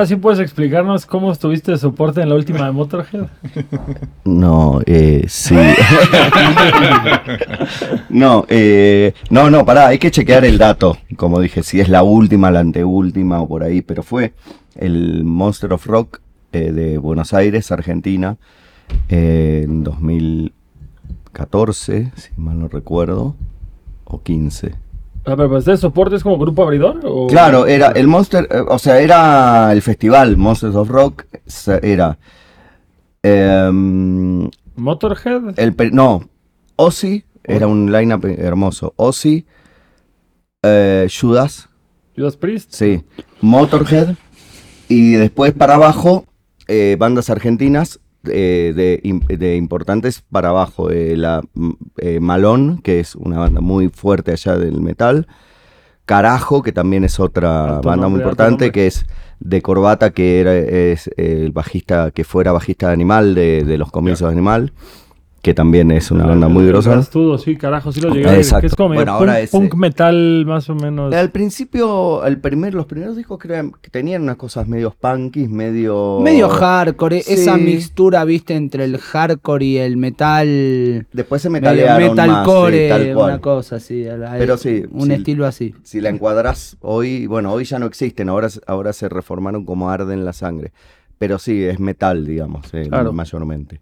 ahora sí puedes explicarnos cómo estuviste de soporte en la última de Motorhead. No, eh, sí. no, eh, no, no, pará, hay que chequear el dato. Como dije, si es la última, la anteúltima o por ahí, pero fue el Monster of Rock eh, de Buenos Aires, Argentina, eh, en 2014, si mal no recuerdo, o 15. Ah, pero pues, ¿de soporte es como grupo abridor? ¿o? Claro, era el Monster, eh, o sea, era el festival Monsters of Rock, era em, Motorhead. el no, Ozzy, era un lineup hermoso, Ozzy, eh, Judas, Judas Priest. sí, Motorhead y después para abajo eh, bandas argentinas eh, de, im- de importantes para abajo, eh, la mm, eh, Malón, que es una banda muy fuerte allá del metal, Carajo, que también es otra Alto banda muy nombre, importante, que es de Corbata, que era, es el bajista, que fuera bajista de Animal, de, de los comienzos de Animal, que también es una banda muy grosa. Sí, carajo, sí lo llegué a ver, Exacto. Que es como Bueno, ahora punk, es, punk metal más o menos. Al principio, el primer, los primeros discos que, eran- que tenían unas cosas medio punkies, medio... Medio hardcore, Sí. esa mixtura, viste, entre el hardcore y el metal. Después se metalearon más, metalcore, sí, tal cual. una cosa así. Pero sí, Un sí. estilo así. Si la encuadras hoy, bueno, hoy ya no existen, ahora, ahora se reformaron como arden la sangre. Pero sí, es metal, digamos, eh, Claro. mayormente.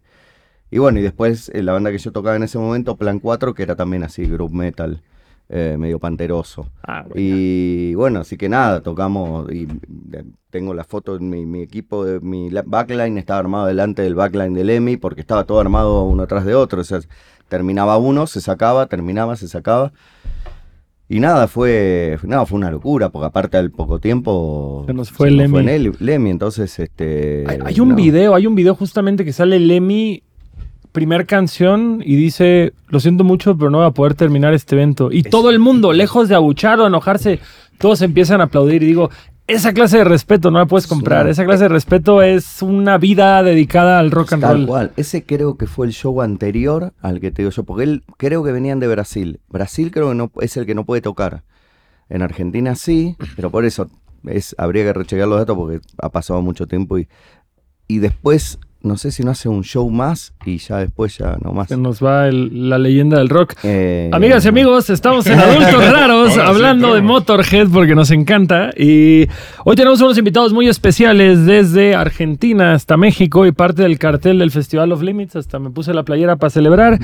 Y bueno, y después eh, la banda que yo tocaba en ese momento, Plan 4, que era también así, group metal, eh, medio panteroso. Ah, bueno. Y bueno, así que nada, tocamos y eh, tengo la foto de mi, mi equipo, de mi backline estaba armado delante del backline del EMI porque estaba todo armado uno tras de otro. O sea, terminaba uno, se sacaba, terminaba, se sacaba. Y nada, fue, nada, fue una locura, porque aparte al poco tiempo Se nos fue el Lemmy. Nel- Lemmy, entonces este Hay, hay un no. video, hay un video justamente que sale Lemmy, primer canción, y dice, lo siento mucho, pero no voy a poder terminar este evento. Y todo el mundo, lejos de abuchar o enojarse, todos empiezan a aplaudir. Y digo, esa clase de respeto no la puedes comprar. Esa clase de respeto es una vida dedicada al rock and Tal roll. cual. Ese creo que fue el show anterior al que te digo yo, porque él creo que venían de Brasil. Brasil creo que no es el que no puede tocar. En Argentina sí, pero por eso es, habría que rechecar los datos porque ha pasado mucho tiempo y, y después, no sé si no hace un show más y ya después ya no más. Se nos va el- la leyenda del rock. Eh, Amigas y amigos, estamos en Adultos Raros hablando de. Motorhead porque nos encanta. Y hoy tenemos unos invitados muy especiales desde Argentina hasta México y parte del cartel del Festival of Limits. Hasta me puse la playera para celebrar.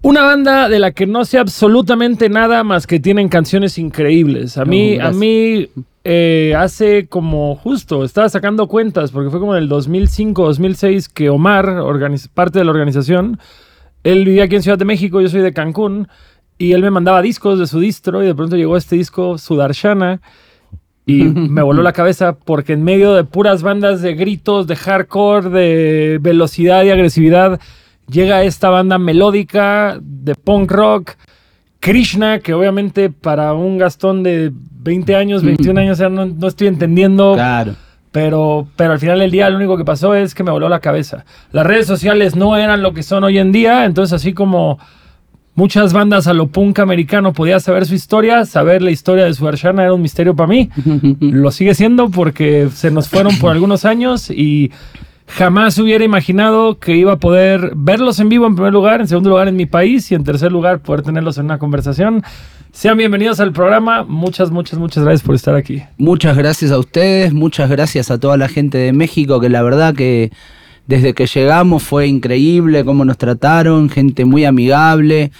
Una banda de la que no sé absolutamente nada más que tienen canciones increíbles. A No, mí, a mí eh, hace como justo, estaba sacando cuentas porque fue como en el 2005, 2006 que Omar, parte de la organización, él vivía aquí en Ciudad de México, yo soy de Cancún, y él me mandaba discos de su distro y de pronto llegó este disco Sudarshana y me voló la cabeza porque en medio de puras bandas de gritos, de hardcore, de velocidad y agresividad, llega esta banda melódica de punk rock, Krishna, que obviamente para un Gastón de 20 años, 21 años, o sea, no, no estoy entendiendo Claro. pero, pero al final del día lo único que pasó es que me voló la cabeza. Las redes sociales no eran lo que son hoy en día, entonces así como muchas bandas a lo punk americano podía saber su historia, saber la historia de su Arshana era un misterio para mí. Lo sigue siendo porque se nos fueron por algunos años y jamás hubiera imaginado que iba a poder verlos en vivo en primer lugar, en segundo lugar en mi país y en tercer lugar poder tenerlos en una conversación. Sean bienvenidos al programa. Muchas, muchas, muchas gracias por estar aquí. Muchas gracias a ustedes, muchas gracias a toda la gente de México, que la verdad que desde que llegamos fue increíble cómo nos trataron, gente muy amigable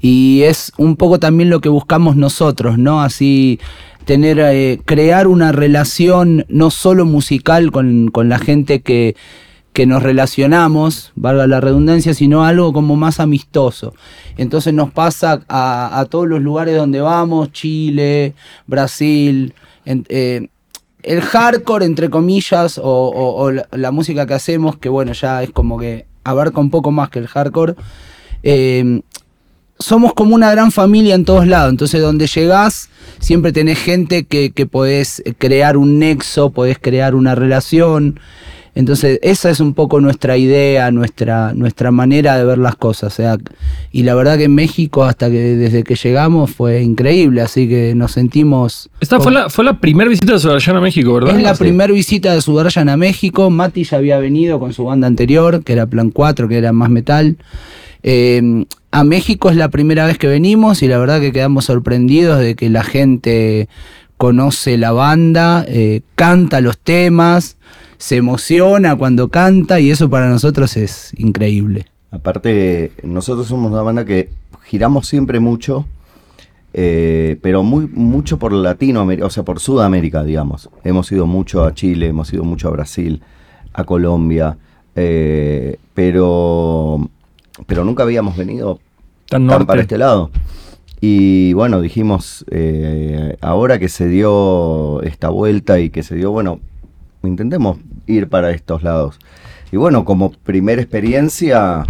y es un poco también lo que buscamos nosotros, ¿no? Así tener, eh, crear una relación no solo musical con, con la gente que, que nos relacionamos, valga la redundancia, sino algo como más amistoso. Entonces nos pasa a, a todos los lugares donde vamos, Chile, Brasil, eh, el hardcore, entre comillas, o, la música que hacemos, que bueno, ya es como que abarca un poco más que el hardcore. eh, somos como una gran familia en todos lados. Entonces, donde llegás, siempre tenés gente que, que podés crear un nexo, podés crear una relación. Entonces, esa es un poco nuestra idea, nuestra, nuestra manera de ver las cosas. O sea, y la verdad que en México, hasta que desde que llegamos, fue increíble, así que nos sentimos. Esta fue la, fue la primera visita de Sudarshan a México, ¿verdad? Es la Sí. primera visita de Sudarshan a México. Mati ya había venido con su banda anterior, que era Plan 4, que era más metal. Eh, a México es la primera vez que venimos y la verdad que quedamos sorprendidos de que la gente conoce la banda, eh, canta los temas, se emociona cuando canta y eso para nosotros es increíble. Aparte, nosotros somos una banda que giramos siempre mucho, eh, pero muy mucho por Latinoamérica, o sea, por Sudamérica, digamos. Hemos ido mucho a Chile, hemos ido mucho a Brasil, a Colombia, eh, pero, pero nunca habíamos venido Tan para este lado. Y bueno, dijimos, eh, ahora que se dio esta vuelta y que se dio, bueno, intentemos ir para estos lados. Y bueno, como primera experiencia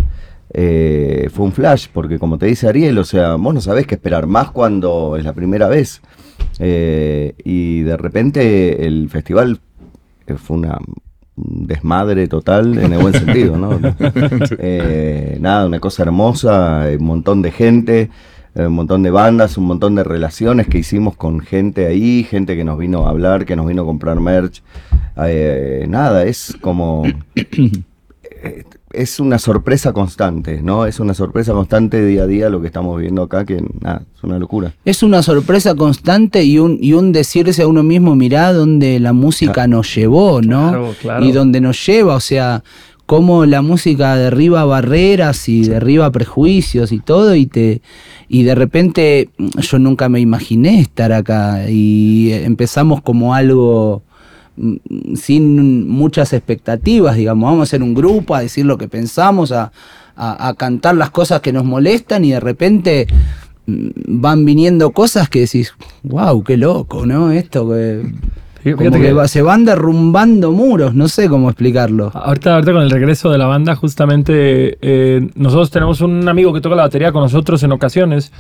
eh, fue un flash, porque como te dice Ariel, o sea, vos no sabés qué esperar, más cuando es la primera vez. Eh, y de repente el festival fue una un desmadre total en el buen sentido, ¿no? Eh, nada, una cosa hermosa, eh, un montón de gente, eh, un montón de bandas, un montón de relaciones que hicimos con gente ahí, gente que nos vino a hablar, que nos vino a comprar merch. Eh, nada, es como... eh, es una sorpresa constante, ¿no? Es una sorpresa constante día a día lo que estamos viendo acá, que nada, es una locura. Es una sorpresa constante y un, y un decirse a uno mismo, mirá dónde la música nos llevó, ¿no? Claro, claro. Y dónde nos lleva, o sea, cómo la música derriba barreras y derriba prejuicios y todo, y te y de repente yo nunca me imaginé estar acá y empezamos como algo sin muchas expectativas, digamos, vamos a hacer un grupo, a decir lo que pensamos, a, a- a cantar las cosas que nos molestan y de repente mm, van viniendo cosas que decís, wow, qué loco, ¿no? Esto que, como que- se van derrumbando muros, no sé cómo explicarlo. Ahorita, ahorita con el regreso de la banda, justamente eh, nosotros tenemos un amigo que toca la batería con nosotros en ocasiones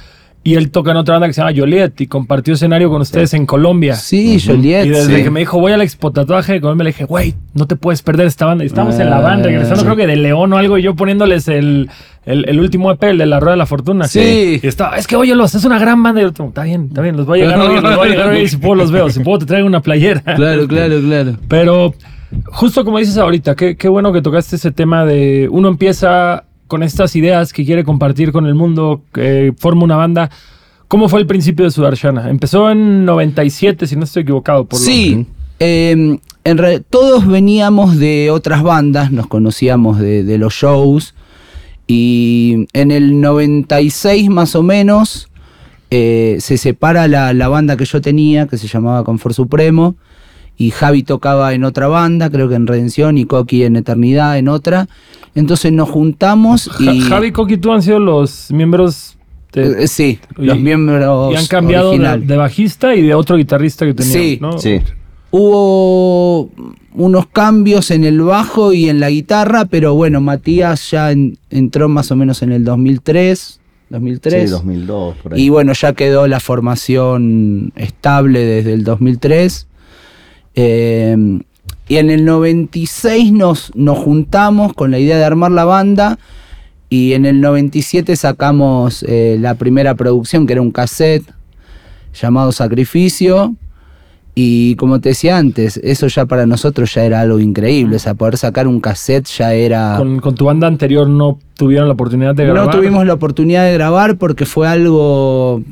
y él toca en otra banda que se llama Joliet y compartió escenario con ustedes en Colombia. Sí, Joliet. Y desde sí. que me dijo, voy a la Expo Tatuaje de Colombia, le dije, güey, no te puedes perder esta banda. Y estamos en la banda, regresando sí. creo que de León o algo, y yo poniéndoles el, el, el último EP, el de La Rueda de la Fortuna. Sí. Y estaba, es que óyelos, es una gran banda. Y yo, está bien, está bien, los voy a llegar a oír, los voy a llegar a oír, y si puedo los veo, si puedo te traigo una playera. Claro, claro, claro. Pero justo como dices ahorita, qué, qué bueno que tocaste ese tema de uno empieza con estas ideas que quiere compartir con el mundo, que forma una banda. ¿Cómo fue el principio de Sudarshana? Empezó en 97, si no estoy equivocado. Por Sí, eh, en re- todos veníamos de otras bandas, nos conocíamos de, de los shows y en el 96 más o menos eh, se separa la, la banda que yo tenía, que se llamaba Confort Supremo, y Javi tocaba en otra banda, creo que en Redención, y Coqui en Eternidad en otra. Entonces nos juntamos Ja- y... Javi Coqui y tú han sido los miembros de- Eh, sí, y- los miembros y han cambiado de, bajista y de otro guitarrista que teníamos, Sí, ¿no? Sí. Hubo unos cambios en el bajo y en la guitarra, pero bueno, Matías ya en- entró más o menos en el 2003, 2003. Sí, 2002, por ahí. Y bueno, ya quedó la formación estable desde el 2003. Eh, y en el 96 nos, nos juntamos con la idea de armar la banda. Y en el 97 sacamos eh, la primera producción, que era un cassette llamado Sacrificio. Y como te decía antes, eso ya para nosotros ya era algo increíble. O sea, poder sacar un cassette ya era... Con, con tu banda anterior no tuvieron la oportunidad de grabar. No tuvimos la oportunidad de grabar porque fue algo...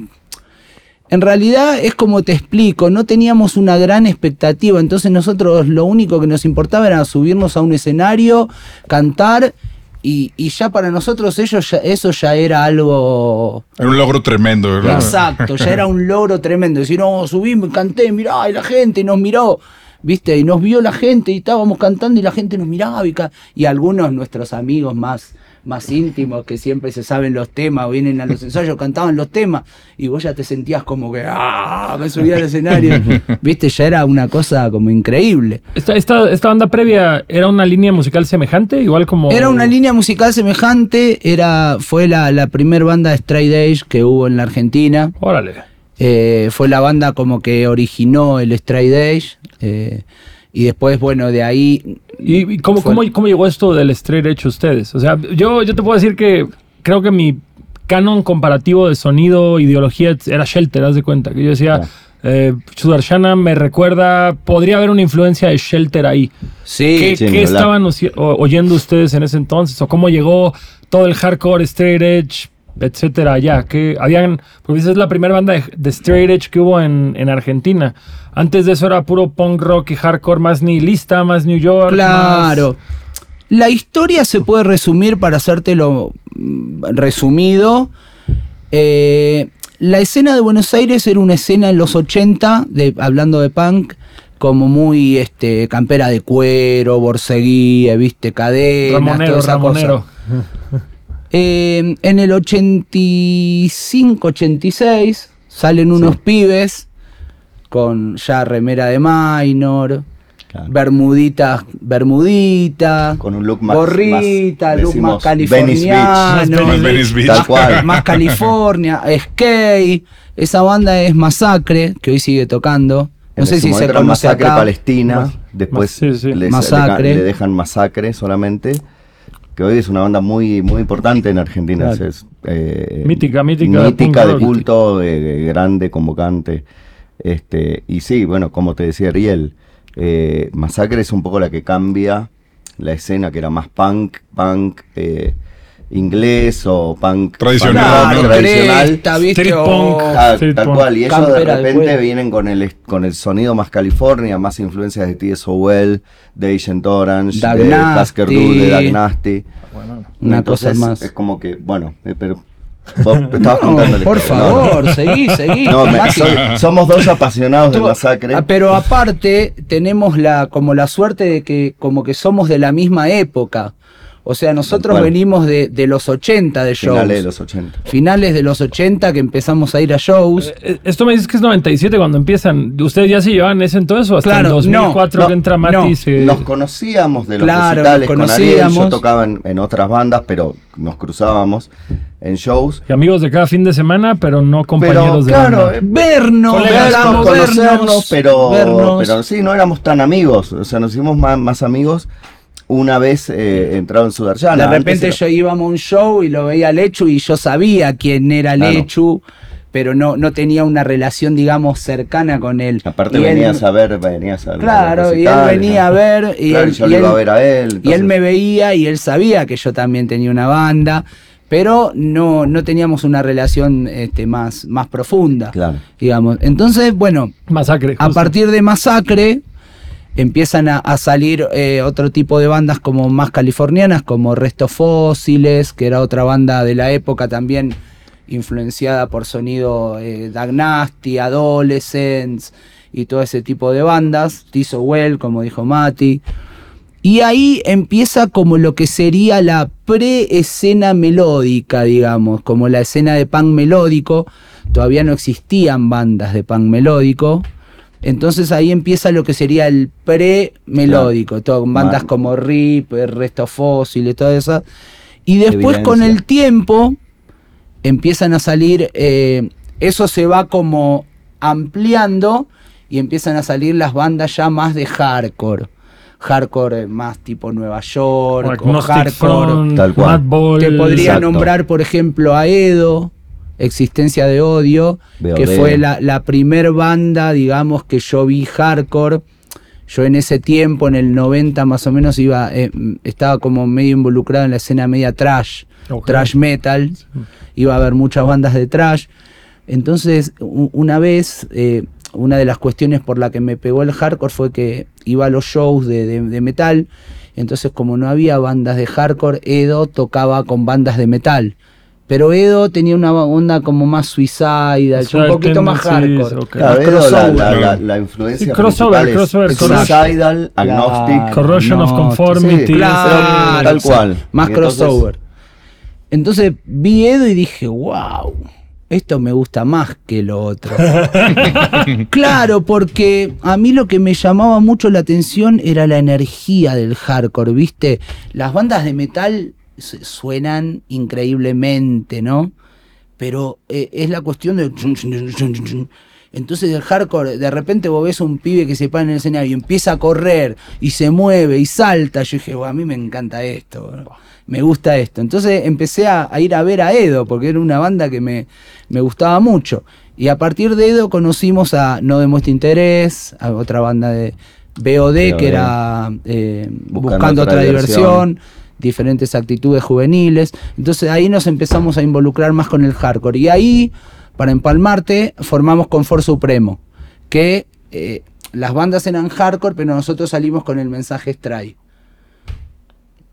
En realidad es como te explico, no teníamos una gran expectativa, entonces nosotros lo único que nos importaba era subirnos a un escenario, cantar y, y ya para nosotros ellos ya- eso ya era algo... Era un logro tremendo, ¿verdad? Exacto, ya era un logro tremendo. Decir, no, subimos, canté, mirá, y la gente nos miró, ¿viste? Y nos vio la gente y estábamos cantando y la gente nos miraba. Y, y algunos nuestros amigos más, más íntimos que siempre se saben los temas o vienen a los ensayos, cantaban los temas y vos ya te sentías como que, ¡ah! Me subía al escenario, ¿viste? Ya era una cosa como increíble. Esta, esta, esta banda previa era una línea musical semejante, igual como... Era una línea musical semejante, era, fue la, la primer banda de Straight Edge que hubo en la Argentina. Órale. Eh, fue la banda como que originó el Straight Edge. eh, y después, bueno, de ahí. ¿Y y cómo, cómo, cómo llegó esto del straight edge a ustedes? O sea, yo, yo te puedo decir que creo que mi canon comparativo de sonido, ideología, era Shelter, haz de cuenta. Que yo decía, Claro. eh, Sudarshana me recuerda, podría haber una influencia de Shelter ahí. Sí, ¿Qué, sí, qué estaban oyendo ustedes en ese entonces? ¿O cómo llegó todo el hardcore, straight edge, etcétera, allá? ¿Qué habían, porque esa es la primera banda de, de straight edge que hubo en, en Argentina. Antes de eso era puro punk rock y hardcore más nihilista, más New York. Claro. La historia se puede resumir para hacértelo mm, resumido. Eh, la escena de Buenos Aires era una escena en los 80, de, hablando de punk, como muy este, campera de cuero, borseguía, viste, cadenas, Ramonero, toda esa Ramonero. cosa. Eh, en el 85, 86 salen unos pibes con ya remera de minor, Claro. bermudita, bermudita, Con un look más- gorrita, más, look más Venice Beach. californiano, Más Beach. Tal cual. más California, skate. Esa banda es Masacre, que hoy sigue tocando. No En sé si se conoce Masacre acá. Palestina, Mas- después mas- sí, sí. les- Masacre. Le, le dejan Masacre solamente, que hoy es una banda muy muy importante en Argentina. Claro. es, eh, Mítica, mítica de mítica de culto, de, de grande, convocante. Este, y sí, bueno, como te decía Ariel, eh, Masacre es un poco la que cambia la escena, que era más punk, punk eh, inglés o punk Tradicional, punk tradicional. punk. Tal punk. cual, y ellos de repente vienen con el, con el sonido más California, más influencias de T.S. Howell, de Agent Orange, de Nasty. Husker Du, de Dag Nasty. Una Entonces, cosa más. Es como que, bueno, eh, pero vos estabas No, por historia, ¿no? favor, seguí, seguí. No, me- Mati. so- somos dos apasionados de Tú- masacre. Ah, Pero aparte, tenemos la, como la suerte de que como que somos de la misma época. O sea, nosotros venimos de, de los 80 de shows. Finales de los 80. Finales de los 80 que empezamos a ir a shows. Eh, Esto me dices que es 97 cuando empiezan. ¿Ustedes ya se llevaban ese entonces o hasta Claro, el 2004 no, que entra Mati no, y se- Nos conocíamos de los Claro, recitales nos con Ariel, yo tocaba en, en otras bandas, pero nos cruzábamos en shows. y amigos de cada fin de semana, pero no compañeros Pero de claro, banda. eh, Vernos, vernos, conocernos, vernos, pero, vernos. pero sí, no éramos tan amigos. O sea, nos hicimos más, más amigos una vez eh, entrado en Sudarshana. de repente era- yo íbamos a un show y lo veía a Lechu y yo sabía quién era Claro. Lechu, pero no, no tenía una relación, digamos, cercana con él. Aparte Y él- venías a ver, venías a los Claro, y él venía ¿no? a ver y, Claro, él, yo y lo iba él- a ver a él. y él me veía y él sabía que yo también tenía una banda, pero no, no teníamos una relación este, más, más profunda, Claro. digamos. Entonces, bueno, Masacre. a partir de Masacre empiezan a, salir eh, otro tipo de bandas como más californianas, como Restos Fósiles, que era otra banda de la época también influenciada por sonido eh, Dag Nasty, Adolescents y todo ese tipo de bandas, Tiso Well, como dijo Mati. Y ahí empieza como lo que sería la pre-escena melódica, digamos, como la escena de punk melódico. Todavía no existían bandas de punk melódico. Entonces ahí empieza lo que sería el pre-melódico, todo, con bandas como RIP, Resto Fósil y todo eso. Y después con el tiempo empiezan a salir, eh, eso se va como ampliando y empiezan a salir las bandas ya más de hardcore. Hardcore eh, más tipo Nueva York, o hardcore. Front, Tal cual. Madball. Te podría Exacto. nombrar, por ejemplo, a Edo, Existencia de Odio, que fue la, la primer banda, digamos, que yo vi hardcore. Yo en ese tiempo, en el 90 más o menos, iba, eh, estaba como medio involucrado en la escena media trash, trash metal. Iba a haber muchas bandas de trash. Entonces, una vez, eh, una de las cuestiones por la que me pegó el hardcore fue que iba a los shows de, de- de metal. Entonces, como no había bandas de hardcore, Edo tocaba con bandas de metal. Pero Edo tenía una onda como más suicidal, O sea, un poquito más hardcore. ok. Claro, Edo, la, crossover. la, la, la influencia Sí, crossover, es crossover, correcto. suicidal, agnostic, Claro. Corrosion of No, Conformity. sí, Claro, tal o sea, cual. Más entonces- crossover. Entonces vi Edo y dije, wow, esto me gusta más que lo otro. claro, porque a mí lo que me llamaba mucho la atención era la energía del hardcore, ¿viste? Las bandas de metal suenan increíblemente, ¿no? pero eh, es la cuestión de... Entonces el hardcore, de repente vos ves un pibe que se para en el escenario y empieza a correr y se mueve y salta. Yo dije, a mí me encanta esto, me gusta esto. Entonces empecé a, ir a ver a Edo, porque era una banda que me, me gustaba mucho. Y a partir de Edo conocimos a No Demuestra Interés, a otra banda de BOD, que era eh, Buscando, otra, diversión diferentes actitudes juveniles. Entonces ahí nos empezamos a involucrar más con el hardcore. Y ahí para empalmarte, formamos Confort Supremo, que eh, las bandas eran hardcore, pero nosotros salimos con el mensaje Stray.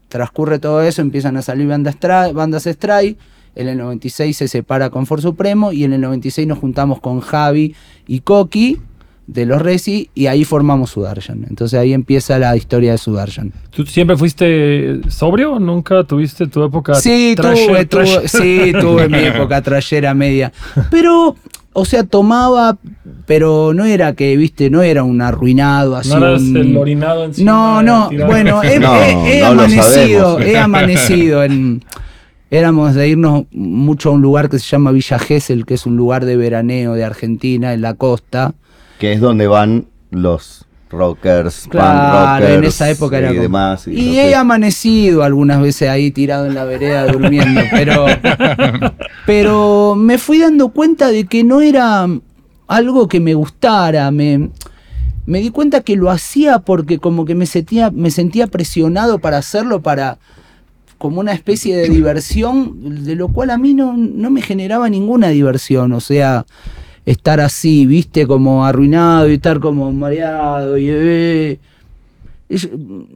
Transcurre todo eso, empiezan a salir bandas, bandas Stray. En el 96 se separa Confort Supremo y en el 96 nos juntamos con Javi y Coqui de los Resi y ahí formamos Sudarshan. Entonces ahí empieza la historia de Sudarshan. ¿Tú siempre fuiste sobrio? ¿Nunca tuviste tu época Sí, tuve, tuve, sí, tuve mi época trayera media. Pero, o sea, tomaba, pero no era que, viste, no era un arruinado así. No eras el orinado encima. No, no, bueno, he, he amanecido, he amanecido en éramos de irnos mucho a un lugar que se llama Villa Gesell, que es un lugar de veraneo de Argentina, en la costa que es donde van los rockers, claro, rockers en esa época era y demás. Y, he amanecido algunas veces ahí tirado en la vereda durmiendo, pero, pero me fui dando cuenta de que no era algo que me gustara, me, me di cuenta que lo hacía porque como que me sentía, me sentía presionado para hacerlo, para como una especie de diversión, de lo cual a mí no, no me generaba ninguna diversión, o sea estar así, viste, como arruinado y estar como mareado y eh,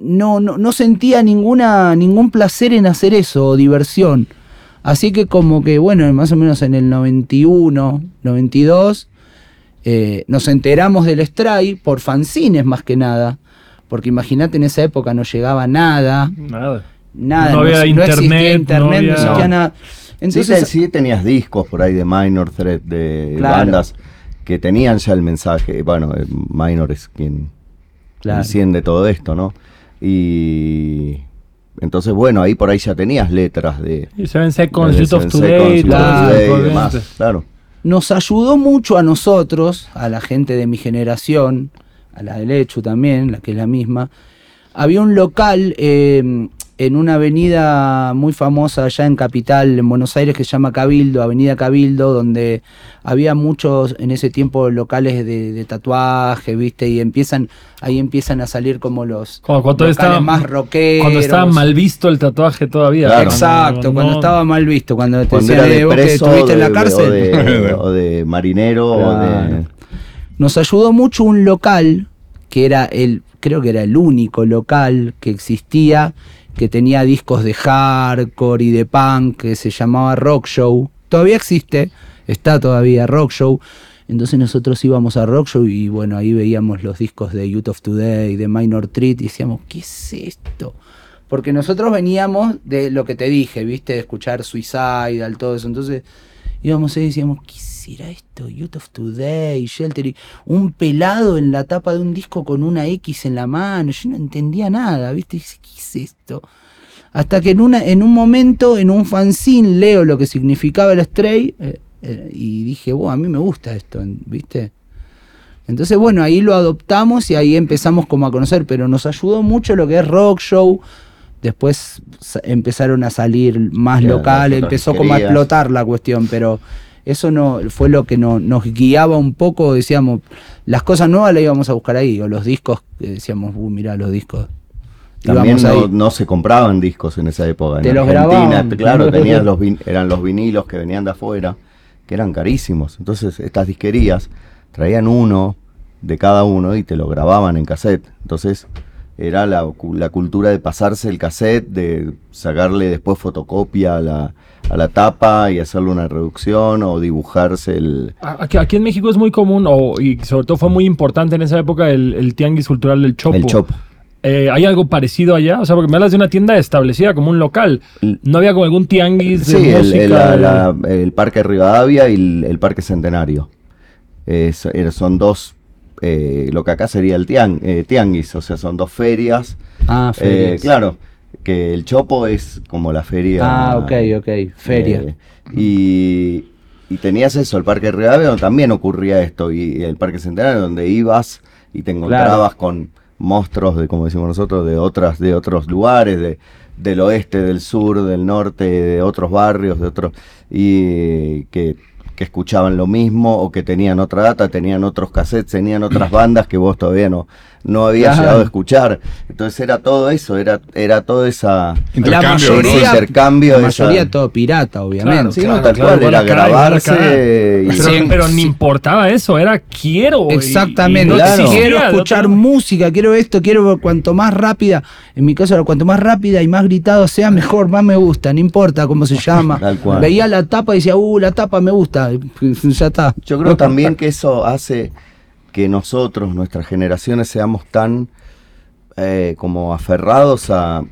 no, no, no, sentía ninguna, ningún placer en hacer eso, diversión. Así que como que, bueno, más o menos en el 91, 92, eh, nos enteramos del Stray por fanzines más que nada. Porque imagínate, en esa época no llegaba nada. Nada. Nada. No, había internet, internet, no, existía nada. Entonces, sí, tenías discos por ahí de Minor Threat, de bandas que tenían ya el mensaje. Bueno, eh, Minor es quien enciende todo esto, ¿no? Y entonces, bueno, ahí por ahí ya tenías letras de. Y Seven Seconds, Youth of Today, claro. Nos ayudó mucho a nosotros, a la gente de mi generación, a la de Lechu también, la que es la misma. Había un local eh, en una avenida muy famosa allá en Capital, en Buenos Aires, que se llama Cabildo, Avenida Cabildo, donde había muchos en ese tiempo locales de, tatuaje, ¿viste? Y empiezan, ahí empiezan a salir como los locales más rockeros. Cuando estaba mal visto el tatuaje todavía. Exacto, cuando estaba mal visto, cuando te decían de vos que estuviste en la cárcel. O de, marinero, Nos ayudó mucho un local que era el, creo que era el único local que existía que tenía discos de hardcore y de punk, que se llamaba Rock Show. Todavía existe, está todavía Rock Show. Entonces nosotros íbamos a Rock Show y bueno, ahí veíamos los discos de Youth of Today, de Minor Treat y decíamos, ¿qué es esto? Porque nosotros veníamos de lo que te dije, viste, de escuchar Suicidal, todo eso. Entonces íbamos ahí y decíamos, ¿qué será esto? Youth of Today, Shelter, un pelado en la tapa de un disco con una X en la mano, yo no entendía nada, ¿viste? ¿Qué es esto? Hasta que en, una, en un momento, en un fanzine, leo lo que significaba el Stray eh, eh, y dije, wow, a mí me gusta esto, ¿viste? Entonces, bueno, ahí lo adoptamos y ahí empezamos como a conocer, pero nos ayudó mucho lo que es rock show. Después empezaron a salir más locales, empezó como a explotar la cuestión, pero eso no fue lo que nos guiaba un poco, decíamos, las cosas nuevas las íbamos a buscar ahí, o los discos, decíamos, uh, mirá los discos. También no, se compraban discos en esa época. en Argentina, claro, tenían los eran los vinilos que venían de afuera, que eran carísimos. Entonces estas disquerías traían uno de cada uno y te lo grababan en cassette. Entonces era la, la cultura de pasarse el cassette, de sacarle después fotocopia a la, a la tapa y hacerle una reducción o dibujarse el... Aquí, aquí en México es muy común, o, y sobre todo fue muy importante en esa época, el, el tianguis cultural del Chopo. El Chopo. Eh, ¿Hay algo parecido allá? O sea, porque me hablas de una tienda establecida como un local. ¿No había como algún tianguis de sí, música? El, el, Parque Rivadavia y el, Parque Centenario. son dos, eh, lo que acá sería el eh, tianguis, o sea, son dos ferias. Ah, ferias. claro que el Chopo es como la feria. Ah, ok, ok, feria. Eh, y y tenías eso, el Parque Rivadavia, donde también ocurría esto, y el Parque Centenario, donde ibas y te encontrabas con monstruos de, como decimos nosotros, de otras, de otros lugares, de, del oeste, del sur, del norte, de otros barrios, de otros, y que que escuchaban lo mismo o que tenían otra data, tenían otros cassettes, tenían otras bandas que vos todavía no, no habías llegado a escuchar. Entonces era todo eso, era, era todo esa intercambio, la intercambio. La mayoría todo pirata, obviamente. Claro, tal cual, era grabarse. pero, ni importaba eso, era quiero. Exactamente, quiero escuchar música, quiero esto, quiero cuanto más rápida, en mi caso, cuanto más rápida y más gritado sea, mejor, más me gusta, no importa cómo se llama. Veía la tapa y decía, uh, la tapa me gusta, ya está. Yo creo también que eso hace que nosotros, nuestras generaciones, seamos tan eh, como aferrados a,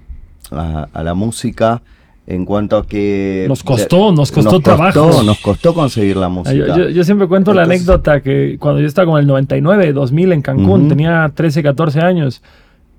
la música en cuanto a que... Nos costó, nos costó trabajo. Nos costó conseguir la música. Yo, siempre cuento la anécdota que cuando yo estaba con el 99, 2000 en Cancún, tenía 13, 14 años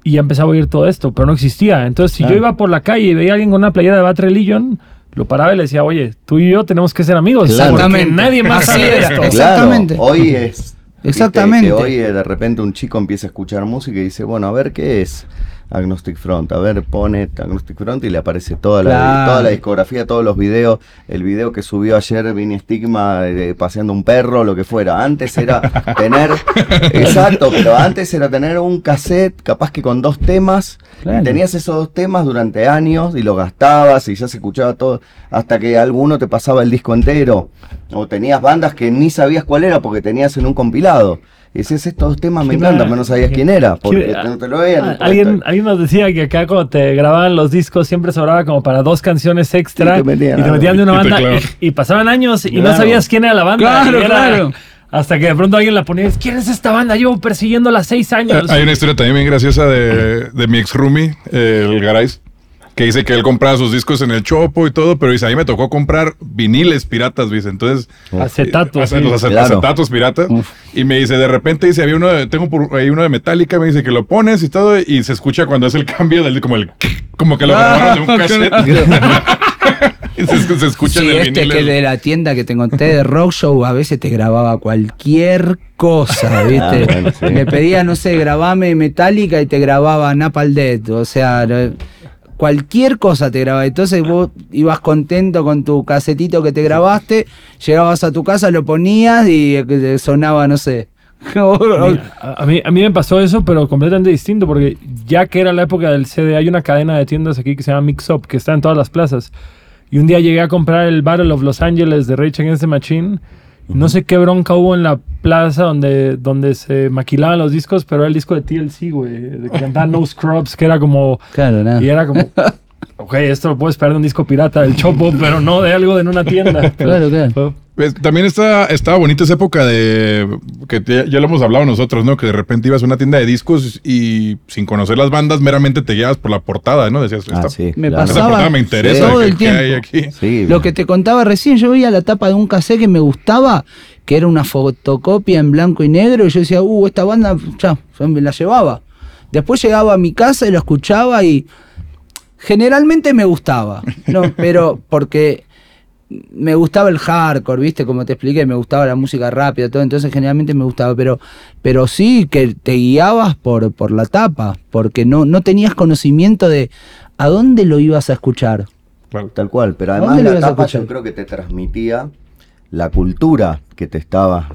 y ya empezaba a oír todo esto, pero no existía. Entonces, si yo iba por la calle y veía a alguien con una playera de Bad Religion, lo paraba y le decía, oye, tú y yo tenemos que ser amigos. Exactamente. nadie más sabe esto. Exactamente. hoy es Exactamente. hoy de repente un chico empieza a escuchar música y dice, bueno, a ver qué es Agnostic Front. A ver, pone Agnostic Front y le aparece toda la, toda la discografía, todos los videos. El video que subió ayer Vini Stigma paseando un perro, lo que fuera. Antes era tener, exacto, pero antes era tener un cassette, capaz que con dos temas. tenías esos dos temas durante años y lo gastabas y ya se escuchaba todo hasta que alguno te pasaba el disco entero. O tenías bandas que ni sabías cuál era porque tenías en un compilado. Y decías, estos temas me encantan, pero no sabías quién era, porque no te lo veían. Alguien, alguien nos decía que acá cuando te grababan los discos siempre sobraba como para dos canciones extra y te metían, de una banda y, pasaban años y no sabías quién era la banda. Claro, claro. Hasta que de pronto alguien la ponía, ¿quién es esta banda? Yo persiguiéndola seis años. Hay una historia también bien graciosa de, de mi ex roomie, el Garay que dice que él compraba sus discos en el Chopo y todo, pero dice, a mí me tocó comprar viniles piratas, dice, entonces... Acetatos. Eh, los acetatos piratas. Y me dice, de repente dice, había uno, de, tengo por ahí uno de Metallica, me dice que lo pones y todo, y se escucha cuando es el cambio del, como el, como que lo grabaron de un cassette. se, se, escucha sí, en el este que de la tienda que te conté de Rock Show a veces te grababa cualquier cosa, ah, ¿viste? Le pedía, no sé, grabame Metallica y te grababa Napalm Death, o sea cualquier cosa te grababa. Entonces vos ibas contento con tu casetito que te grabaste, llegabas a tu casa, lo ponías y eh, sonaba, no sé. a, mí, a mí me pasó eso, pero completamente distinto, porque ya que era la época del CD, hay una cadena de tiendas aquí que se llama Mix Up, que está en todas las plazas. Y un día llegué a comprar el Battle of Los Angeles de Rage Against the Machine no sé qué bronca hubo en la plaza donde, donde se maquilaban los discos, pero era el disco de TLC, güey, de que cantaba No Scrubs, que era como... Claro, nada. Y era como... Ok, esto lo puedes esperar de un disco pirata del Chopo, pero no de algo de en una tienda. claro, claro. Pues, también está, estaba bonita esa época de que ya lo hemos hablado nosotros, ¿no? Que de repente ibas a una tienda de discos y sin conocer las bandas meramente te guiabas por la portada, ¿no? Decías, ah, sí, me pasaba portada me interesa. todo el tiempo. lo que te contaba recién, yo veía la tapa de un cassette que me gustaba, que era una fotocopia en blanco y negro, y yo decía, uh, esta banda, ya, me la llevaba. Después llegaba a mi casa y lo escuchaba y generalmente me gustaba, ¿no? Pero porque me gustaba el hardcore, ¿viste? Como te expliqué, me gustaba la música rápida, todo, entonces generalmente me gustaba, pero, pero sí que te guiabas por, por la tapa, porque no, no tenías conocimiento de a dónde lo ibas a escuchar. Tal cual, pero además la tapa yo creo que te transmitía la cultura que te estaba,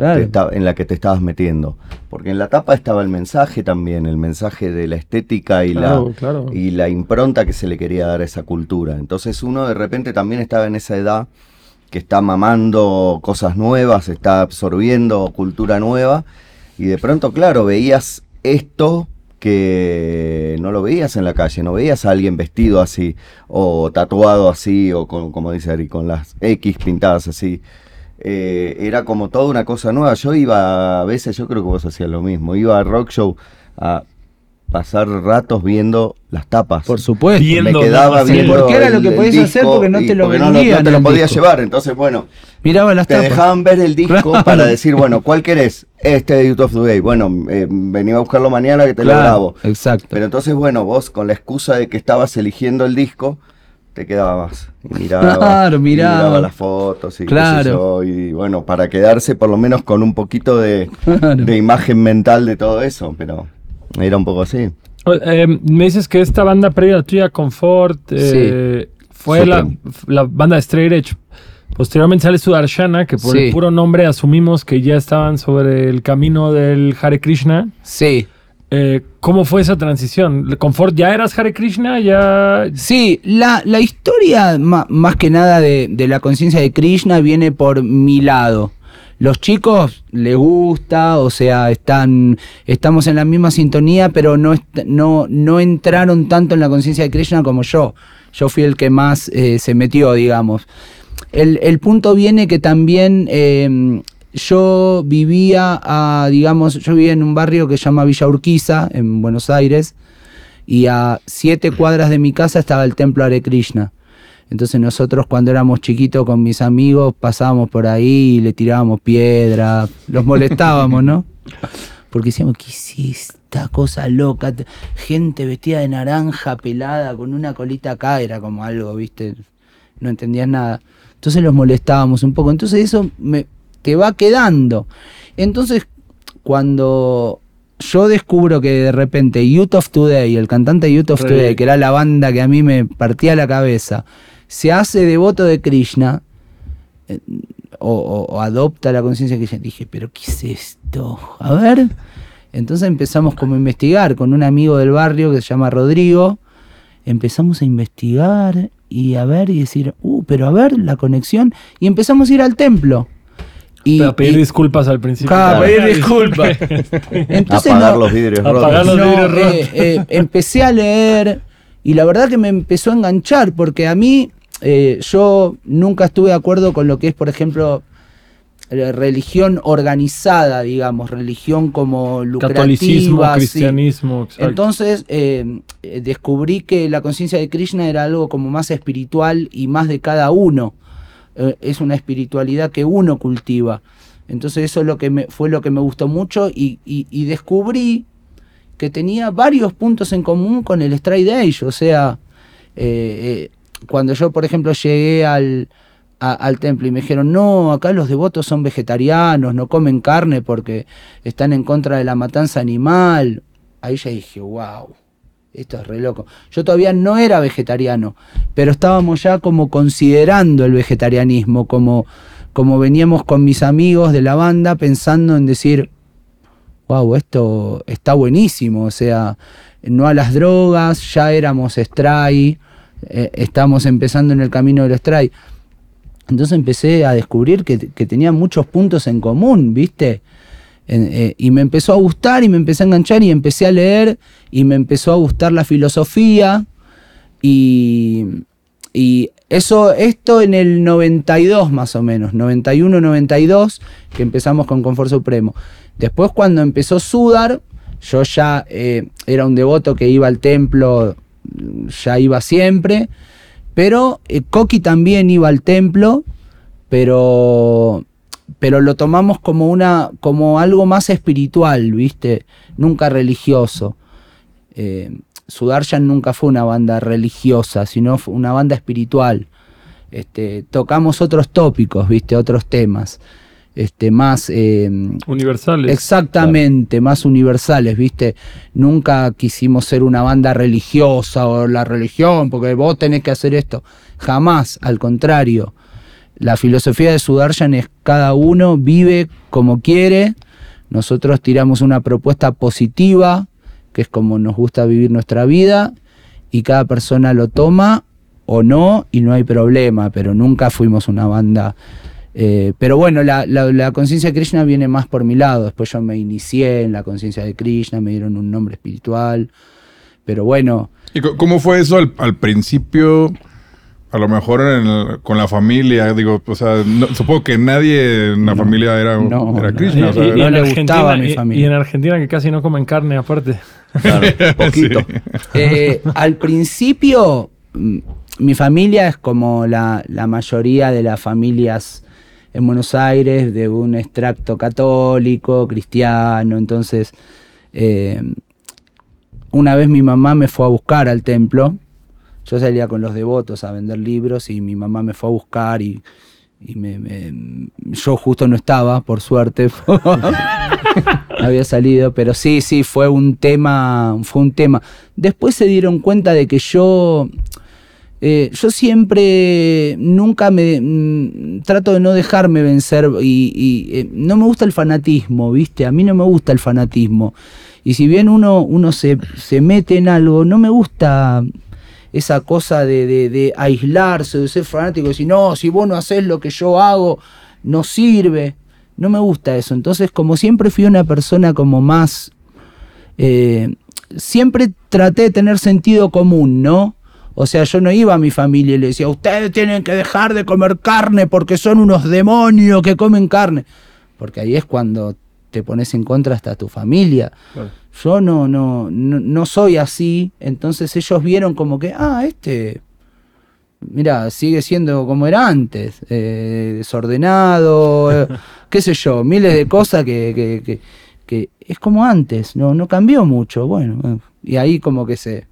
en la que te estabas metiendo. Porque en la tapa estaba el mensaje también, el mensaje de la estética y, la, y la impronta que se le quería dar a esa cultura. Entonces uno de repente también estaba en esa edad que está mamando cosas nuevas, está absorbiendo cultura nueva. Y de pronto, claro, veías esto que no lo veías en la calle, no veías a alguien vestido así, o tatuado así, o con, como dice Ari, con las X pintadas así. Eh, era como toda una cosa nueva. Yo iba, a veces yo creo que vos hacías lo mismo, iba a rock show a pasar ratos viendo las tapas. Por supuesto. me quedaba viendo porque era lo que podías hacer porque no te lo no, te lo podías llevar. Entonces, bueno, Miraba las te dejaban ver el disco para decir, bueno, ¿cuál querés? Este de Youth of the Day. Bueno, eh, venía a buscarlo mañana que te lo grabo. Exacto. Pero entonces, bueno, vos con la excusa de que estabas eligiendo el disco, te quedabas. Y miraba, Claro, y miraba. las fotos y, Claro. yo, y bueno, para quedarse por lo menos con un poquito de, Claro. de imagen mental de todo eso, pero era un poco así. Eh, me dices que esta banda previa tuya, Comfort, eh, fue la, la banda de Straight Edge. Posteriormente sale Sudarshana, que por Sí. el puro nombre asumimos que ya estaban sobre el camino del Hare Krishna. Sí. Eh, ¿Cómo fue esa transición? ¿Confort ya eras Hare Krishna? ¿Ya Sí, la, la historia más que nada de, de la conciencia de Krishna viene por mi lado. Los chicos les gusta, o sea, están, estamos en la misma sintonía, pero no, no, no entraron tanto en la conciencia de Krishna como yo. Yo fui el que más eh, se metió, digamos. El, el punto viene que también eh, yo vivía, a, digamos, yo vivía en un barrio que se llama Villa Urquiza, en Buenos Aires, y a siete cuadras de mi casa estaba el templo Hare Krishna. Entonces nosotros cuando éramos chiquitos con mis amigos pasábamos por ahí y le tirábamos piedra, los molestábamos, ¿no? Porque decíamos, ¿qué es esta cosa loca? Te- Gente vestida de naranja pelada con una colita acá, era como algo, ¿viste? No entendías nada. Entonces los molestábamos un poco. Entonces eso me, va quedando. Entonces cuando yo descubro que de repente Youth of Today, el cantante Youth of Re- Today, que era la banda que a mí me partía la cabeza, se hace devoto de Krishna eh, o, o- o adopta la conciencia de Krishna, dije, pero ¿qué es esto? A ver. Entonces empezamos como a investigar con un amigo del barrio que se llama Rodrigo. Empezamos a investigar y a ver y decir, uh, pero a ver la conexión. Y empezamos a ir al templo. Y, a pedir y- disculpas al principio? Claro, pedir disculpas. Entonces Apagar no- los vidrios Apagar los no, vidrios rotos. eh, eh, empecé a leer y la verdad que me empezó a enganchar porque a mí eh, yo nunca estuve de acuerdo con lo que es, por ejemplo, la religión organizada, digamos, religión como lucrativa. Catolicismo, sí. cristianismo. exacto. Entonces eh, descubrí que la conciencia de Krishna era algo como más espiritual y más de cada uno. Eh, es una espiritualidad que uno cultiva. Entonces eso es lo que me, fue lo que me gustó mucho y, descubrí que tenía varios puntos en común con el Straight Edge. O sea, eh, eh, cuando yo, por ejemplo, llegué al, al templo y me dijeron, no, acá los devotos son vegetarianos, no comen carne porque están en contra de la matanza animal. Ahí ya dije, wow, esto es re loco. Yo todavía no era vegetariano, pero estábamos ya como considerando el vegetarianismo, como, como veníamos con mis amigos de la banda pensando en decir, wow, esto está buenísimo, o sea, no a las drogas, ya éramos stray, eh, estamos empezando en el camino del stray. Entonces empecé a descubrir que, que tenía muchos puntos en común, ¿viste? Eh, y me empezó a gustar y me empecé a enganchar y empecé a leer y me empezó a gustar la filosofía y, y eso, esto en el 92 más o menos, 91, 92, que empezamos con Confort Supremo. Después cuando empezó Sudar, yo ya eh, era un devoto que iba al templo, ya iba siempre, pero eh, Coqui también iba al templo, pero pero lo tomamos como una como algo más espiritual, ¿viste? Nunca religioso. Eh, Sudarshan nunca fue una banda religiosa, sino fue una banda espiritual. Este, tocamos otros tópicos, ¿viste? Otros temas. Este, más eh, Universales. Exactamente, más universales, ¿viste? Nunca quisimos ser una banda religiosa o la religión, porque vos tenés que hacer esto. Jamás, al contrario. La filosofía de Sudarshan es cada uno vive como quiere. Nosotros tiramos una propuesta positiva, que es como nos gusta vivir nuestra vida, y cada persona lo toma o no, y no hay problema, pero nunca fuimos una banda eh, pero bueno, la, la- conciencia de Krishna viene más por mi lado. Después yo me inicié en la conciencia de Krishna, me dieron un nombre espiritual. Pero bueno, ¿Y cómo fue eso al, al principio? A lo mejor en el- con la familia, digo, o sea, no- supongo que nadie en la familia era, no, era no. Krishna. o sea, Y- no en le Argentina- gustaba a mi y- familia. Y en Argentina que casi no comen carne aparte. Claro, poquito. eh, al principio mm, mi familia es como la, la mayoría de las familias en Buenos Aires, de un extracto católico, cristiano. Entonces, eh, una vez mi mamá me fue a buscar al templo Yo salía con los devotos a vender libros y mi mamá me fue a buscar y, y me, yo justo no estaba, por suerte. Había salido, pero sí, sí, fue un tema, fue un tema. Después se dieron cuenta de que yo, eh, yo siempre, nunca me, mm, trato de no dejarme vencer y, y, eh, no me gusta el fanatismo, ¿viste? A mí no me gusta el fanatismo. Y si bien uno, uno se, se mete en algo, no me gusta esa cosa de, de- aislarse, de ser fanático, de decir, no, si vos no haces lo que yo hago, no sirve. No me gusta eso. Entonces, como siempre fui una persona como más... eh, siempre traté de tener sentido común, ¿no? O sea, yo no iba a mi familia y le decía, ustedes tienen que dejar de comer carne porque son unos demonios que comen carne. Porque ahí es cuando te pones en contra hasta tu familia. Yo no, no, no, no soy así. Entonces ellos vieron como que, ah, este, mira, sigue siendo como era antes. eh, desordenado, qué sé yo, miles de cosas que, que, que- que es como antes, no, no cambió mucho. Bueno, eh, y ahí como que se,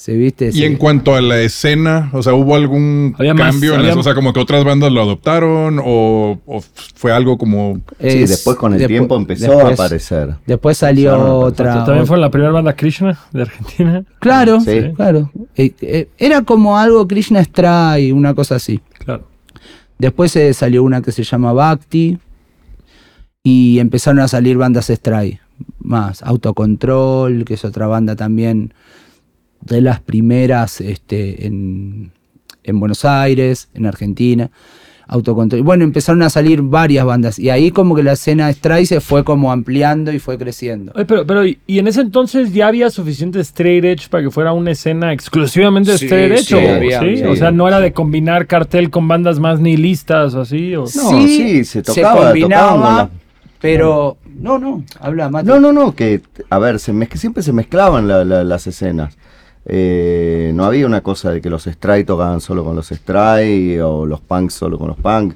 se viste. Y en cuanto a la escena, o sea, ¿hubo algún Había más- cambio en había- eso? O sea, como que otras bandas lo adoptaron o, o fue algo como... Sí, es- después con el tiempo empezó después- a aparecer. Después salió Empezaron otra. También fue la primera banda Krishna de Argentina. Claro, Sí. claro. Eh, eh, era como algo Krishna Stray, una cosa así. Claro. Después eh, salió una que se llama Bhakti y empezaron a salir bandas Stray más. Autocontrol, que es otra banda también de las primeras este, en, en Buenos Aires, en Argentina. Autocontrol. Bueno, empezaron a salir varias bandas y ahí como que la escena Stray se fue como ampliando y fue creciendo. Oye, pero, pero, ¿y en ese entonces ya había suficiente straight edge para que fuera una escena exclusivamente Sí, straight edge? sí, o, había, ¿sí? sí. o sea, no era de combinar cartel con bandas más nihilistas o así. O... No, sí, se tocaba, combinaba, con la- pero no, no, habla Mati. No, no, no, que, a ver, se mezc- siempre se mezclaban la- la- las escenas. Eh, no había una cosa de que los Stray tocaban solo con los Stray o los punks solo con los punk.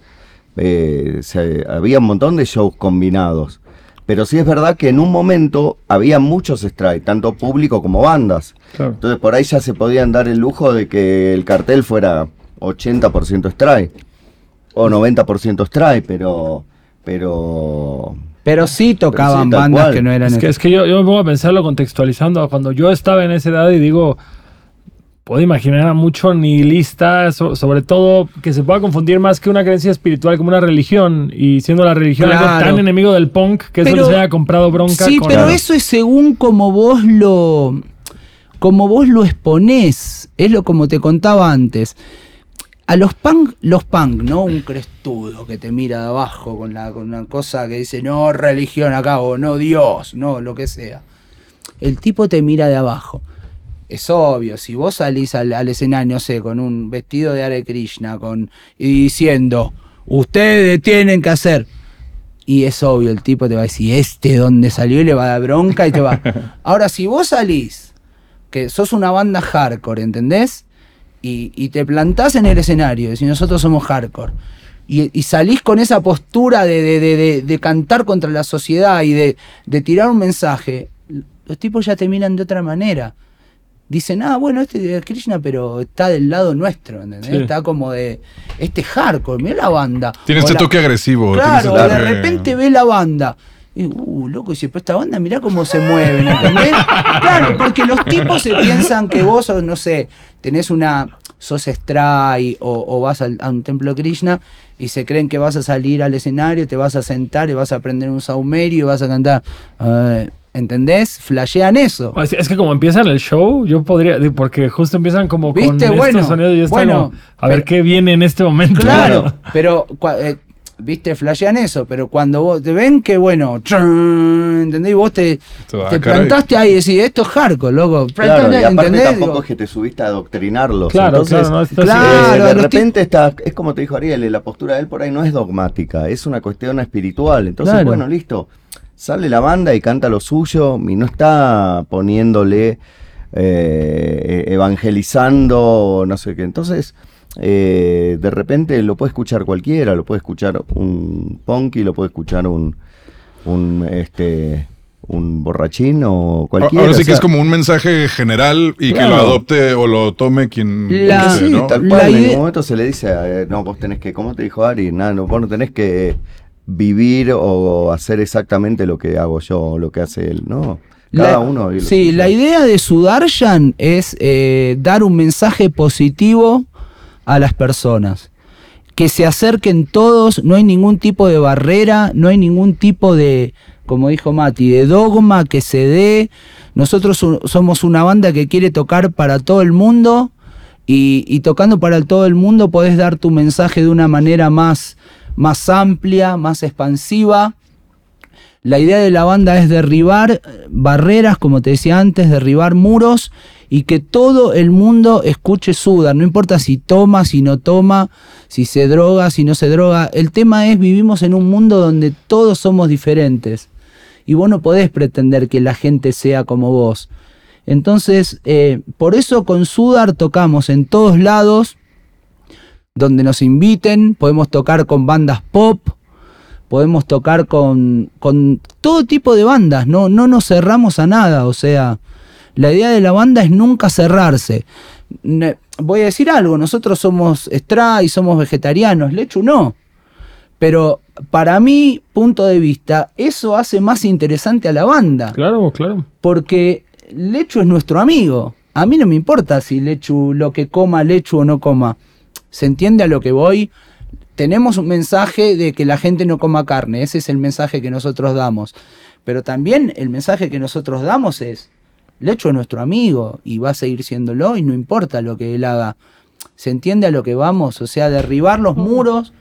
Eh, se- había un montón de shows combinados. Pero sí es verdad que en un momento había muchos Stray, tanto público como bandas. Claro. Entonces por ahí ya se podían dar el lujo de que el cartel fuera 80% Stray o 90% Stray, pero... pero Pero sí tocaban sí, bandas cual. que no eran. Es que, es que yo, yo me pongo a pensarlo contextualizando cuando yo estaba en esa edad y digo, puedo imaginar a mucho nihilista, so- sobre todo que se pueda confundir más que una creencia espiritual como una religión y siendo la religión algo tan enemigo del punk que eso Pero- les haya comprado bronca. Sí, con- pero eso es según como vos lo. como vos lo exponés. Es lo como te contaba antes. A los punk, los punk, ¿no? Un crestudo que te mira de abajo con, la, con una cosa que dice, no religión acá, o no Dios, no, lo que sea. El tipo te mira de abajo. Es obvio, si vos salís al, al escenario, no sé, con un vestido de Hare Krishna, con, y diciendo, ustedes tienen que hacer. Y es obvio, el tipo te va a decir, este dónde salió y le va a dar bronca y te va. Ahora, si vos salís, que sos una banda hardcore, ¿entendés? Y, y te plantás en el escenario, y decís, nosotros somos hardcore. Y, y salís con esa postura de, de- de- de- de cantar contra la sociedad y de, de tirar un mensaje, los tipos ya te miran de otra manera. Dicen, ah, bueno, este es Krishna, pero está del lado nuestro, ¿entendés? Sí. Está como de, este hardcore, mira la banda. Tiene O la- toque agresivo. Claro, ese de repente ve la banda. Y, uh, loco, y si pues esta banda, mirá cómo se mueven, ¿entendés? claro, porque los tipos se piensan que vos, no sé, tenés una. sos stray o, o vas al- a un templo de Krishna y se creen que vas a salir al escenario, te vas a sentar y vas a aprender un saumerio y vas a cantar. eh, ¿Entendés? Flashean eso. Es, es que como empiezan el show, yo podría, porque justo empiezan como con ¿Viste? estos Bueno, sonidos y yo bueno, como, a ver qué viene en este momento. Claro, pero, eh, viste, flashean eso, pero cuando vos te ven que, bueno, ¿entendés? Y vos te, Te plantaste ahí y decís, esto es hardcore, loco. Claro, y aparte ¿entendés? tampoco Digo, es que te subiste a adoctrinarlos. Claro, Entonces, claro, no, eh, de repente está, es como te dijo Ariel, la postura de él por ahí no es dogmática, es una cuestión espiritual. Entonces, Claro. bueno, listo. Sale la banda y canta lo suyo y no está poniéndole, eh, evangelizando, no sé qué. Entonces, eh, de repente lo puede escuchar cualquiera, lo puede escuchar un punky, lo puede escuchar un, un este un borrachín o cualquiera. Ahora sí o que es como un mensaje general y que lo adopte o lo tome quien La- Sí, ¿no? tal La cual. En idea- ningún momento se le dice, eh, no, vos tenés que, ¿cómo te dijo Ari? Nada, no, vos no tenés que vivir o hacer exactamente lo que hago yo o lo que hace él, ¿no? Cada La- uno. Sí, la idea de Sudarshan es eh, dar un mensaje positivo a las personas. Que se acerquen todos, no hay ningún tipo de barrera, no hay ningún tipo de, como dijo Mati, de dogma que se dé. Nosotros so- somos una banda que quiere tocar para todo el mundo y, tocando para todo el mundo podés dar tu mensaje de una manera más, más amplia, más expansiva. La idea de la banda es derribar eh, barreras, como te decía antes, derribar muros y que todo el mundo escuche Sudar. No importa si toma, si no toma, si se droga, si no se droga. El tema es vivimos en un mundo donde todos somos diferentes y vos no podés pretender que la gente sea como vos. Entonces, eh, por eso con Sudar tocamos en todos lados, donde nos inviten, podemos tocar con bandas pop, podemos tocar con, con todo tipo de bandas, no, no nos cerramos a nada, o sea, la idea de la banda es nunca cerrarse. Voy a decir algo, nosotros somos extra y somos vegetarianos, Lechu no. Pero para mi punto de vista, eso hace más interesante a la banda. Claro, claro. Porque Lechu es nuestro amigo. A mí no me importa si Lechu lo que coma Lechu o no coma. ¿Se entiende a lo que voy? Tenemos un mensaje de que la gente no coma carne. Ese es el mensaje que nosotros damos. Pero también el mensaje que nosotros damos es, Lechu es nuestro amigo y va a seguir siéndolo y no importa lo que él haga. ¿Se entiende a lo que vamos? O sea, derribar los muros,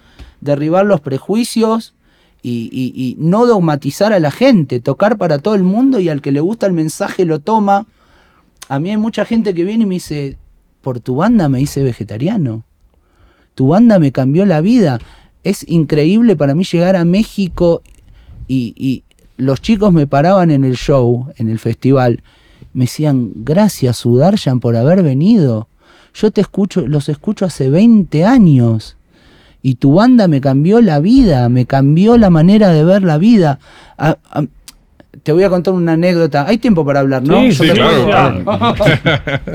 derribar los prejuicios y, y- y no dogmatizar a la gente, tocar para todo el mundo y al que le gusta el mensaje lo toma. A mí hay mucha gente que viene y me dice, por tu banda me hice vegetariano. Tu banda me cambió la vida. Es increíble para mí llegar a México y, y los chicos me paraban en el show, en el festival. Me decían, gracias Sudarshan por haber venido. Yo te escucho, los escucho hace 20 años. Y tu banda me cambió la vida, me cambió la manera de ver la vida. Te voy a contar una anécdota. Hay tiempo para hablar, ¿no? Sí, Sí, sí, claro.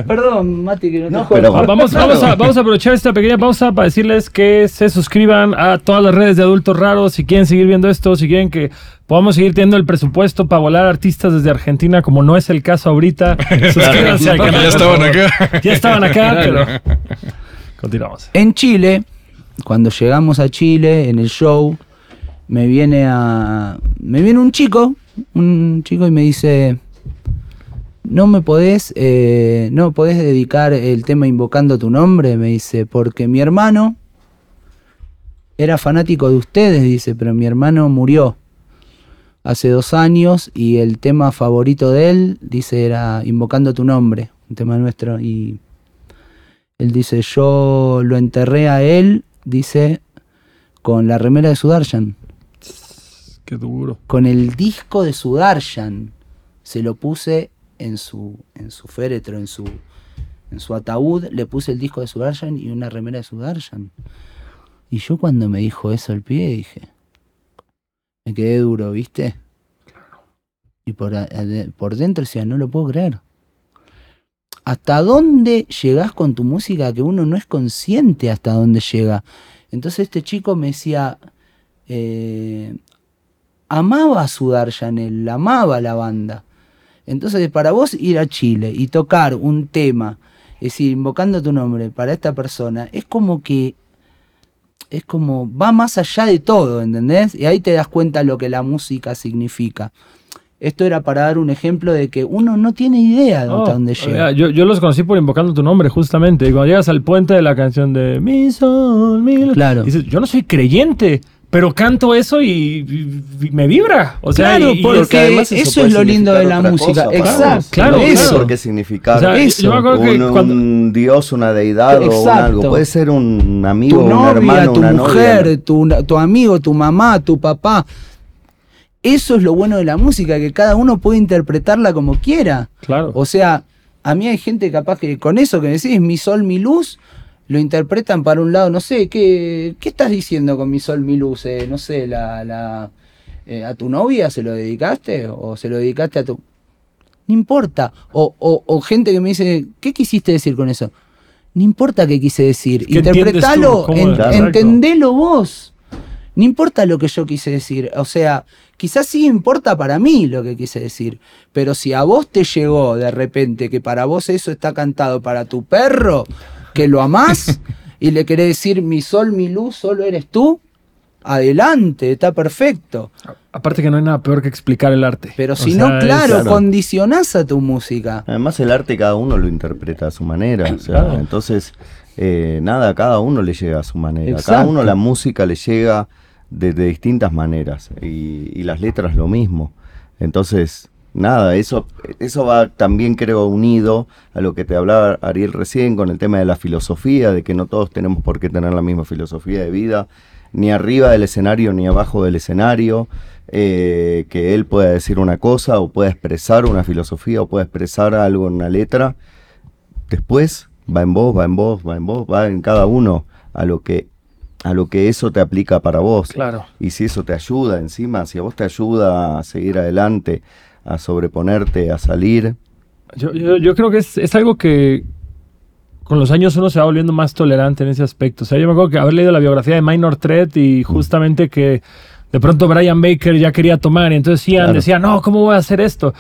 Perdón, Mati, que no, No, te pero-. Vamos, Claro. vamos, a, vamos a aprovechar esta pequeña pausa para decirles que se suscriban a todas las redes de Adultos Raros si quieren seguir viendo esto, si quieren que podamos seguir teniendo el presupuesto para volar artistas desde Argentina, como no es el caso ahorita. Suscríbanse al canal. Ya estaban acá. Ya estaban acá, pero continuamos. En Chile, cuando llegamos a Chile, en el show, me viene a. Me viene un chico, un chico y me dice. No me podés, eh, no podés dedicar el tema invocando tu nombre, me dice, porque mi hermano era fanático de ustedes, dice, pero mi hermano murió hace dos años y el tema favorito de él, dice, era invocando tu nombre, un tema nuestro, y él dice, yo lo enterré a él, dice, con la remera de Sudarshan, Con el disco de Sudarshan. Se lo puse en su, en su féretro, en su, en su ataúd, le puse el disco de Sudarshan y una remera de Sudarshan. Y yo cuando me dijo eso el pie dije, me quedé duro, ¿viste? Y por, por dentro decía, no lo puedo creer. ¿Hasta dónde llegás con tu música que uno no es consciente hasta dónde llega? Entonces este chico me decía, eh, amaba a Sudarshan, él amaba la banda. Entonces para vos ir a Chile y tocar un tema, es decir, invocando tu nombre para esta persona, es como que es como va más allá de todo, ¿entendés? Y ahí te das cuenta lo que la música significa. Esto era para dar un ejemplo de que uno no tiene idea de dónde llega. yo, yo los conocí por invocando tu nombre, justamente. Y cuando llegas al puente de la canción de Mi sol, mi luz", Claro. dices, yo no soy creyente, pero canto eso y, y- y me vibra. O sea, Claro, y- porque además eso es lo lindo de la música. cosa Exacto, claro, No significar o sea, eso. yo me acuerdo que un, cuando- un dios, una deidad o un Exacto. algo. Puede ser un amigo, tu un novia, hermano, tu una mujer, novia. tu, tu amigo, tu mamá, tu papá. Eso es lo bueno de la música, que cada uno puede interpretarla como quiera. Claro. O sea, a mí hay gente capaz que con eso que decís, mi sol, mi luz, lo interpretan para un lado, no sé, ¿qué, qué estás diciendo con mi sol, mi luz? Eh, no sé, la, la, Eh, ¿A tu novia se lo dedicaste? ¿O se lo dedicaste a tu.? No importa. O, o- o gente que me dice, ¿qué quisiste decir con eso? No importa qué quise decir. ¿Qué entiendes Interpretalo, entendelo vos. No importa lo que yo quise decir. O sea, quizás sí importa para mí lo que quise decir. Pero si a vos te llegó de repente que para vos eso está cantado para tu perro, que lo amás y le querés decir mi sol, mi luz, solo eres tú, adelante, está perfecto. Aparte que no hay nada peor que explicar el arte. Pero O si sea, no, es- claro, claro. condicionás a tu música. Además el arte cada uno lo interpreta a su manera. O sea, Claro. entonces, eh, nada, a cada uno le llega a su manera. A cada uno la música le llega de, de distintas maneras. Y, y las letras lo mismo. Entonces, nada, eso, eso va también creo unido a lo que te hablaba Ariel recién con el tema de la filosofía, de que no todos tenemos por qué tener la misma filosofía de vida, ni arriba del escenario ni abajo del escenario, eh, que él pueda decir una cosa o pueda expresar una filosofía o pueda expresar algo en una letra, después va en vos, va en vos, va en vos, va en cada uno a lo que a lo que eso te aplica para vos. Claro. Y si eso te ayuda encima, si a vos te ayuda a seguir adelante, a sobreponerte, a salir, Yo, yo- yo creo que es, es algo que con los años uno se va volviendo más tolerante en ese aspecto. O sea, yo me acuerdo que haber leído la biografía de Minor Threat y justamente que de pronto Brian Baker ya quería tomar y entonces Ian Claro. decía, no, ¿cómo voy a hacer esto?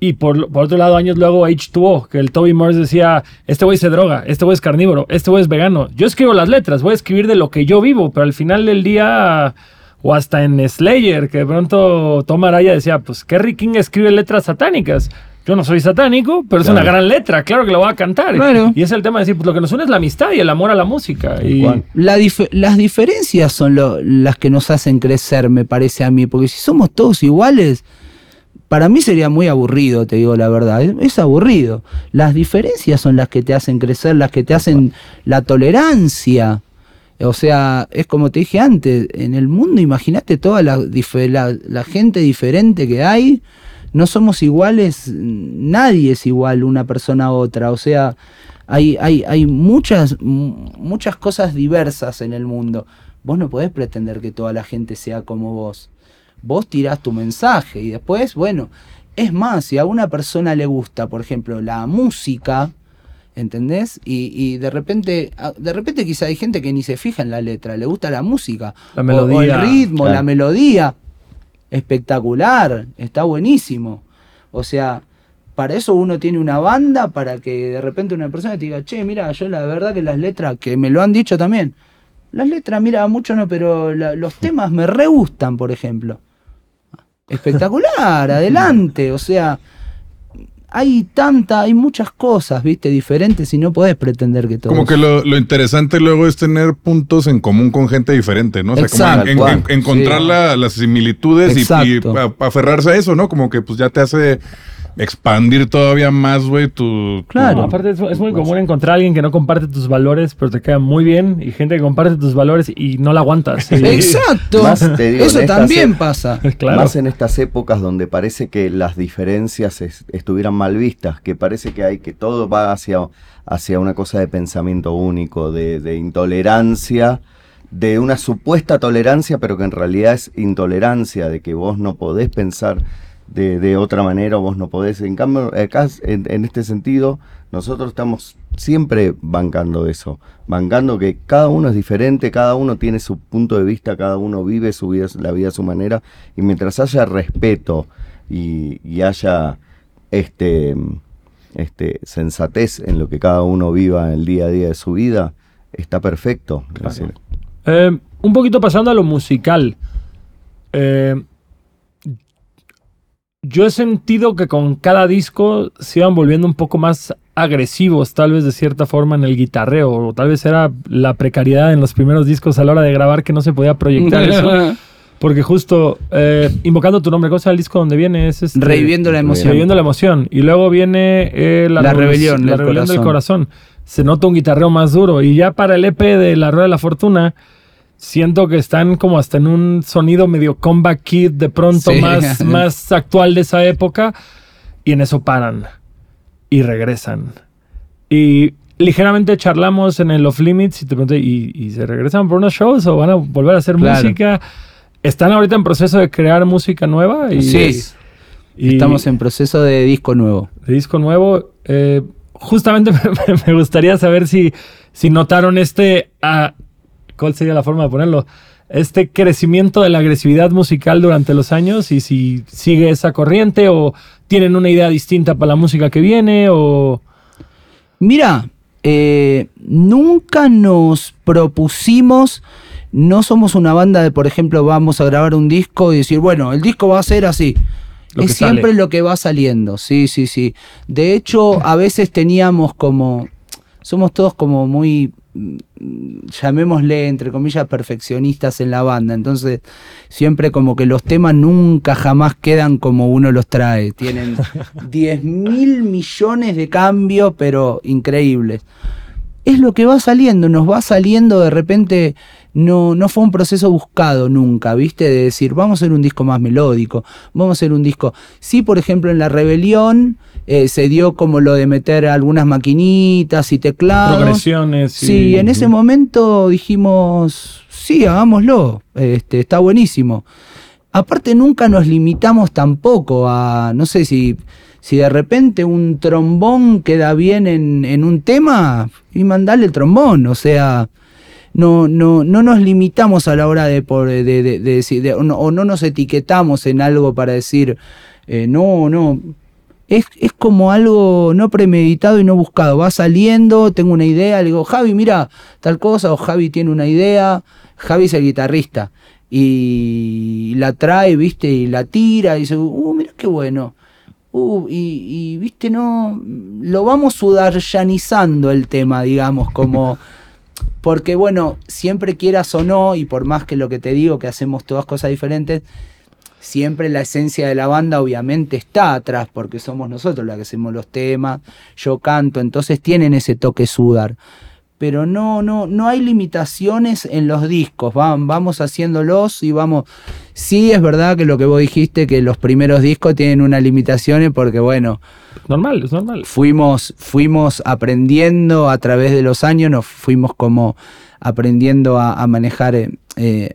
Y por, por otro lado, años luego H2O, que el Toby Morris decía, este güey se droga, este güey es carnívoro, este güey es vegano. Yo escribo las letras, voy a escribir de lo que yo vivo, pero al final del día, o hasta en Slayer, que de pronto Tom Araya decía, pues Kerry King escribe letras satánicas. Yo no soy satánico, pero es una gran letra, claro que lo voy a cantar. Claro. Y es el tema de decir, pues lo que nos une es la amistad y el amor a la música. Y, cual. La dif- las diferencias son lo- las que nos hacen crecer, me parece a mí, porque si somos todos iguales, para mí sería muy aburrido, te digo la verdad, es, es aburrido. Las diferencias son las que te hacen crecer, las que te hacen la tolerancia. O sea, es como te dije antes, en el mundo imagínate toda la, gente diferente que hay, no somos iguales, nadie es igual una persona a otra, o sea, hay, hay, hay muchas, muchas cosas diversas en el mundo. Vos no podés pretender que toda la gente sea como vos. Vos tirás tu mensaje y después, bueno, es más, si a una persona le gusta, por ejemplo, la música, ¿entendés? Y, y de repente, a- de repente quizá hay gente que ni se fija en la letra, le gusta la música, La melodía. o, el ritmo, la melodía, espectacular, está buenísimo. O sea, para eso uno tiene una banda, para que de repente una persona te diga, che, mira, yo la verdad que las letras, que me lo han dicho también, las letras, mira, mucho no, pero la- los temas me re gustan, por ejemplo. Espectacular, adelante, o sea, hay tanta, hay muchas cosas, viste, diferentes y no podés pretender que todo. Como que lo, lo interesante luego es tener puntos en común con gente diferente, ¿no? O sea, como Exacto. en- en- en- encontrar Sí. la- las similitudes y, y Exacto. a- aferrarse a eso, ¿no? Como que pues ya te hace expandir todavía más, güey, tu... Claro. Aparte es, es muy común encontrar a alguien que no comparte tus valores, pero te queda muy bien, y gente que comparte tus valores y no la aguantas. Exacto, Más te digo, eso en estas también pasa. claro. Más en estas épocas donde parece que las diferencias es- estuvieran mal vistas, que parece que hay que todo va hacia, hacia una cosa de pensamiento único, de, de intolerancia, de una supuesta tolerancia, pero que en realidad es intolerancia, de que vos no podés pensar de, de otra manera, vos no podés. En cambio, acá, en, en este sentido, nosotros estamos siempre bancando eso, bancando que cada uno es diferente, cada uno tiene su punto de vista, cada uno vive su vida, la vida a su manera, y mientras haya respeto y, y haya este, este sensatez en lo que cada uno viva el día a día de su vida, está perfecto. Decir, Eh, un poquito pasando a lo musical. Eh, yo he sentido que con cada disco se iban volviendo un poco más agresivos, tal vez de cierta forma en el guitarreo, o tal vez era la precariedad en los primeros discos a la hora de grabar que no se podía proyectar eso. Porque justo eh, invocando tu nombre, ¿cómo se llama el disco donde viene? Es este- Reviviendo la emoción. Reviviendo la emoción. Y luego viene eh, la, rebelión la del rebelión del corazón. Se nota un guitarreo más duro. Y ya para el EP de La Rueda de la Fortuna, siento que están como hasta en un sonido medio comeback kid de pronto Sí. más, más actual de esa época. Y en eso paran. Y regresan. Y ligeramente charlamos en el Off Limits y te pregunté, ¿y, y se regresan por unos shows o van a volver a hacer Claro. música? ¿Están ahorita en proceso de crear música nueva? Y, Sí. y- Estamos en proceso de disco nuevo. de disco nuevo. Eh, justamente me, me gustaría saber si, si notaron este, ah, ¿cuál sería la forma de ponerlo? Este crecimiento de la agresividad musical durante los años y si sigue esa corriente o tienen una idea distinta para la música que viene o... Mira, eh, nunca nos propusimos, no somos una banda de, por ejemplo, vamos a grabar un disco y decir, bueno, el disco va a ser así. Lo es sale. siempre lo que va saliendo, sí, sí, sí. De hecho, a veces teníamos como, somos todos como muy, llamémosle, entre comillas, perfeccionistas en la banda. Entonces, siempre como que los temas nunca jamás quedan como uno los trae. Tienen 10 mil millones de cambios, pero increíbles. Es lo que va saliendo, nos va saliendo de repente. No, no fue un proceso buscado nunca, ¿viste? De decir, vamos a hacer un disco más melódico, vamos a hacer un disco. Sí, por ejemplo, en La Rebelión eh, se dio como lo de meter algunas maquinitas y teclados. Progresiones. y- Sí, en ese momento dijimos, sí, hagámoslo, este, está buenísimo. Aparte nunca nos limitamos tampoco a, no sé si, si de repente un trombón queda bien en, en un tema, y mandarle el trombón, o sea, no, no, no nos limitamos a la hora de, de, de- de decir, de- o, no, o no nos etiquetamos en algo para decir, eh, no, no, es, es como algo no premeditado y no buscado. Va saliendo, tengo una idea, le digo, Javi, mira, tal cosa, o Javi tiene una idea, Javi es el guitarrista, y la trae, viste, y la tira, y dice, uh, mira qué bueno. Uh, y, y, viste, no, lo vamos sudaryanizando el tema, digamos, como... Porque bueno, siempre quieras o no, y por más que lo que te digo, que hacemos todas cosas diferentes, siempre la esencia de la banda obviamente está atrás, porque somos nosotros los que hacemos los temas, yo canto, entonces tienen ese toque sudar. Pero no, no, no hay limitaciones en los discos, van, vamos haciéndolos y vamos. Sí, es verdad que lo que vos dijiste, que los primeros discos tienen unas limitaciones, porque bueno, Normal, es normal. fuimos, fuimos aprendiendo a través de los años, nos fuimos como aprendiendo a, a manejar eh, eh,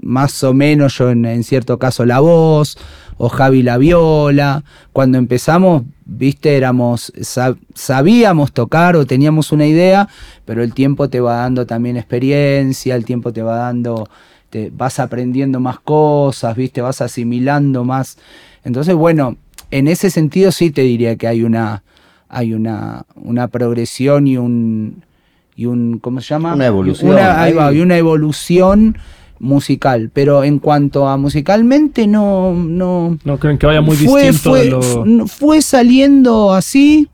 más o menos yo en, en cierto caso la voz, o Javi la viola. Cuando empezamos, viste, éramos, sab- sabíamos tocar o teníamos una idea, pero el tiempo te va dando también experiencia, el tiempo te va dando, te vas aprendiendo más cosas, viste, vas asimilando más. Entonces, bueno, en ese sentido sí te diría que hay una, hay una, una progresión y un, y un, ¿cómo se llama? Una evolución. Una, ahí va, Hay- y una evolución musical. Pero en cuanto a musicalmente, no, no, No creen que vaya muy fue, distinto fue, lo... fue saliendo así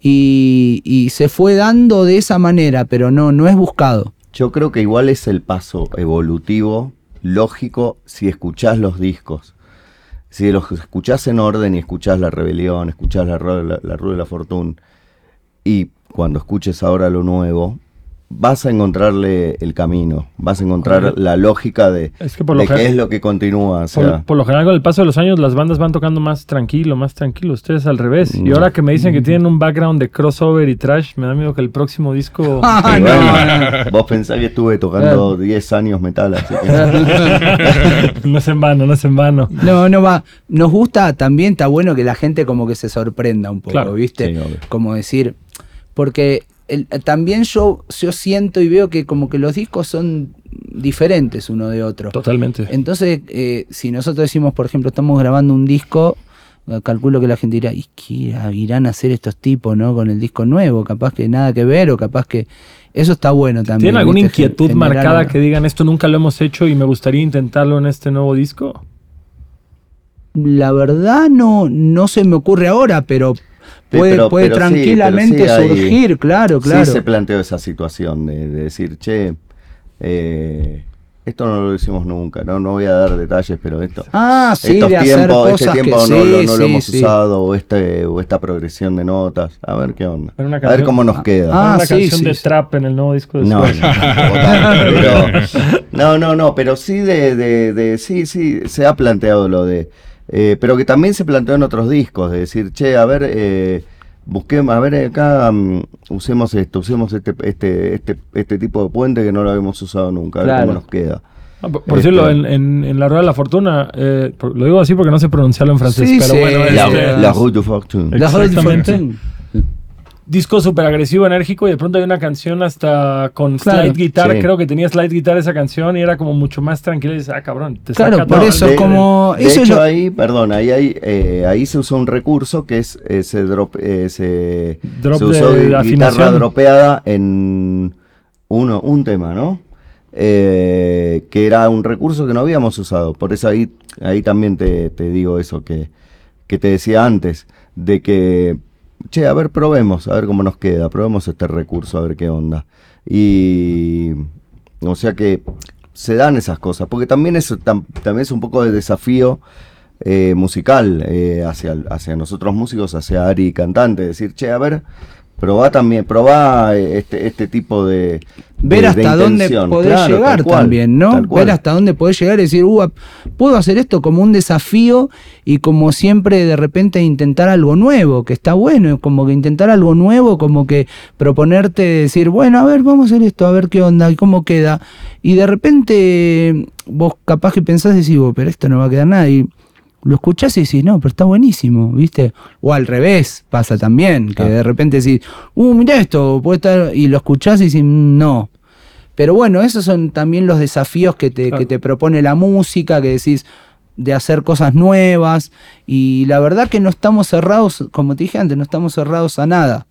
y, y se fue dando de esa manera, pero no, no es buscado. Yo creo que igual es el paso evolutivo, lógico, si escuchás los discos. Si los escuchás en orden y escuchás La Rebelión, escuchás La, Ru- la, la Rueda de la Fortuna, y cuando escuches ahora lo nuevo, vas a encontrarle el camino, vas a encontrar Correcto. la lógica de, Es que por lo de qué es lo que continúa. O Por, sea, por lo general, con el paso de los años, las bandas van tocando más tranquilo, más tranquilo. Ustedes al revés. Y No. ahora que me dicen que tienen un background de crossover y trash, me da miedo que el próximo disco. Ah, no, bueno, no. vos pensás que estuve tocando 10 años metal, así que... no es en vano, no es en vano. No, no va. Nos gusta también, está bueno que la gente como que se sorprenda un poco, Claro, ¿viste? sí, como decir, porque el- también yo, yo siento y veo que como que los discos son diferentes uno de otro. Totalmente. Entonces, eh, si nosotros decimos, por ejemplo, estamos grabando un disco, eh, calculo que la gente dirá, ¿y qué irá- irán a hacer estos tipos, no? Con el disco nuevo, capaz que nada que ver, o capaz que. Eso está bueno también. ¿Tienen alguna ¿viste? inquietud generar marcada que digan esto nunca lo hemos hecho y me gustaría intentarlo en este nuevo disco? La verdad no, no se me ocurre ahora, pero puede, pero- puede pero sí, tranquilamente pero sí hay- surgir, claro, claro. Sí se planteó esa situación de, de decir, che, eh, esto no lo hicimos nunca, no, no voy a dar detalles, pero esto... ah, sí, estos de hacer tiempos, cosas este tiempo que no, sí, lo, no hemos sí. usado, o, este, o esta progresión de notas, a ver qué onda. A ver cómo nos queda. Ah, una sí, canción sí, de sí. trap en el nuevo disco de No, no, tanto, pero- no, no, no, pero sí de, de, de- sí, sí, se ha planteado lo de, eh, pero que también se planteó en otros discos, de decir, che, a ver, eh, busquemos, a ver acá, mm, usemos esto, usemos este, este, este, este tipo de puente que no lo habíamos usado nunca, a ver cómo nos queda. Ah, por por decirlo, Este- en, en- en la Rueda de la Fortuna, eh, lo digo así porque no sé pronunciarlo en francés, Sí, pero sí, bueno, la- La, este, la Route du Fortune. La Road Exactamente. Fortune. Disco súper agresivo, enérgico, y de pronto hay una canción hasta con Claro. slide guitar, Sí. creo que tenía slide guitar esa canción y era como mucho más tranquila y dices, ah, cabrón, te Claro, saca por todo. eso de- como. De eso hecho, lo- ahí, perdón, ahí, hay, eh, ahí se usó un recurso que es ese drop, ese Drop se usó de guitarra afinación. dropeada en uno, un tema, ¿no? Eh, que era un recurso que no habíamos usado. Por eso ahí, ahí también te, te digo eso que, que te decía antes, de que, che, a ver, probemos, a ver cómo nos queda, probemos este recurso, a ver qué onda. Y, o sea que se dan esas cosas, porque también es, tam- también es un poco de desafío eh, musical eh, hacia, hacia nosotros músicos, hacia Ari cantante, decir, che, a ver, probá también, probá eh, este, este tipo de... ver de- de hasta dónde podés Claro, llegar cual, también, ¿no? Ver hasta dónde podés llegar y decir, "Uh, puedo hacer esto como un desafío y como siempre de repente intentar algo nuevo, que está bueno, como que intentar algo nuevo, como que proponerte decir, bueno, a ver, vamos a hacer esto, a ver qué onda y cómo queda. Y de repente vos capaz que pensás decís, "Oh, pero esto no va a quedar nada. Y lo escuchás y decís, no, pero está buenísimo, ¿viste? O al revés, pasa también, que Claro. de repente decís, uh, mira esto, puede estar, y lo escuchás y decís, "Mm, no. Pero bueno, esos son también los desafíos que te, Claro. que te propone la música, que decís de hacer cosas nuevas. Y la verdad que no estamos cerrados, como te dije antes, no estamos cerrados a nada.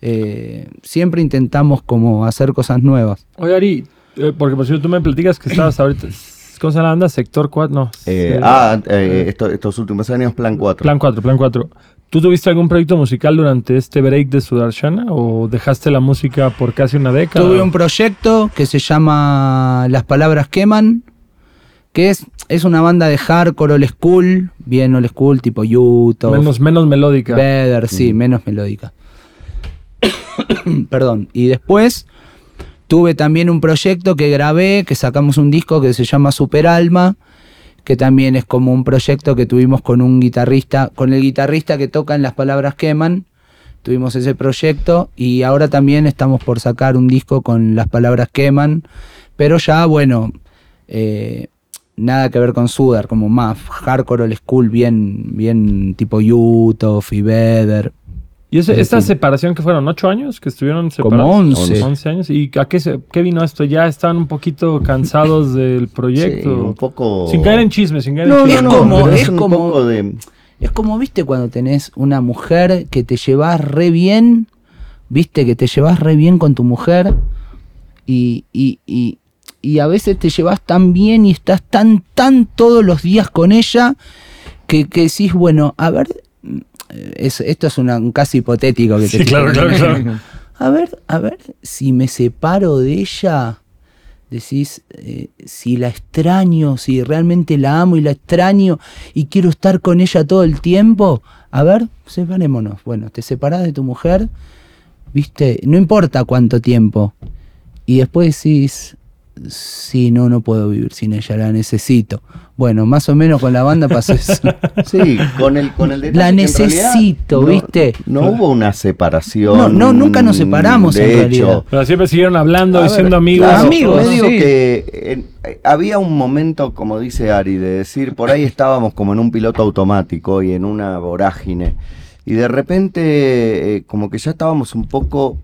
Eh, siempre intentamos como hacer cosas nuevas. Oye, Ari, eh, porque por cierto tú me platicas que estabas ahorita, ¿cómo se llama la banda? Sector 4, no. Eh, eh, ah, eh, esto- estos últimos años, Plan 4. Plan 4, Plan 4. ¿Tú tuviste algún proyecto musical durante este break de Sudarshana o dejaste la música por casi una década? Tuve un proyecto que se llama Las Palabras Queman, que es, es una banda de hardcore old school, bien old school, tipo Utah, menos, menos melódica. Better, sí, menos melódica. Perdón. Y después tuve también un proyecto que grabé, que sacamos un disco que se llama Super Alma, que también es como un proyecto que tuvimos con un guitarrista, con el guitarrista que toca en Las Palabras Queman. Tuvimos ese proyecto y ahora también estamos por sacar un disco con Las Palabras Queman, pero ya, bueno, eh, nada que ver con Sudar, como más hardcore old school, bien, bien tipo Utah, y. ¿Y ese- Sí, esta sí. separación que fueron ocho años que estuvieron separados? Como 11. 11 años. ¿Y a qué, se, qué vino esto? ¿Ya estaban un poquito cansados del Sí, proyecto? un poco... Sin caer en chismes, sin caer No, en no, chismes. no, como- pero es un como- poco de... Es como, viste, cuando tenés una mujer que te llevas re bien, viste, que te llevas re bien con tu mujer y, y, y, y a veces te llevas tan bien y estás tan, tan todos los días con ella que, que decís, bueno, a ver, es- esto es una, un caso hipotético que te Sí, claro, claro. A ver, a ver, si me separo de ella, decís, eh, si la extraño, si realmente la amo y la extraño y quiero estar con ella todo el tiempo, a ver, separémonos. Bueno, te separás de tu mujer, viste, no importa cuánto tiempo. Y después decís, sí, no, no puedo vivir sin ella, la necesito. Bueno, más o menos con la banda pasó eso. Sí, con el, con el detalle La realidad necesito, no- ¿viste? No hubo una separación. No, no, nunca nos separamos, de en hecho. realidad. Pero siempre siguieron hablando A y ver, siendo amigos. claro, Amigos, yo digo sí. que eh, había un momento, como dice Ari, de decir, por ahí estábamos como en un piloto automático y en una vorágine. Y de repente, eh, como que ya estábamos un poco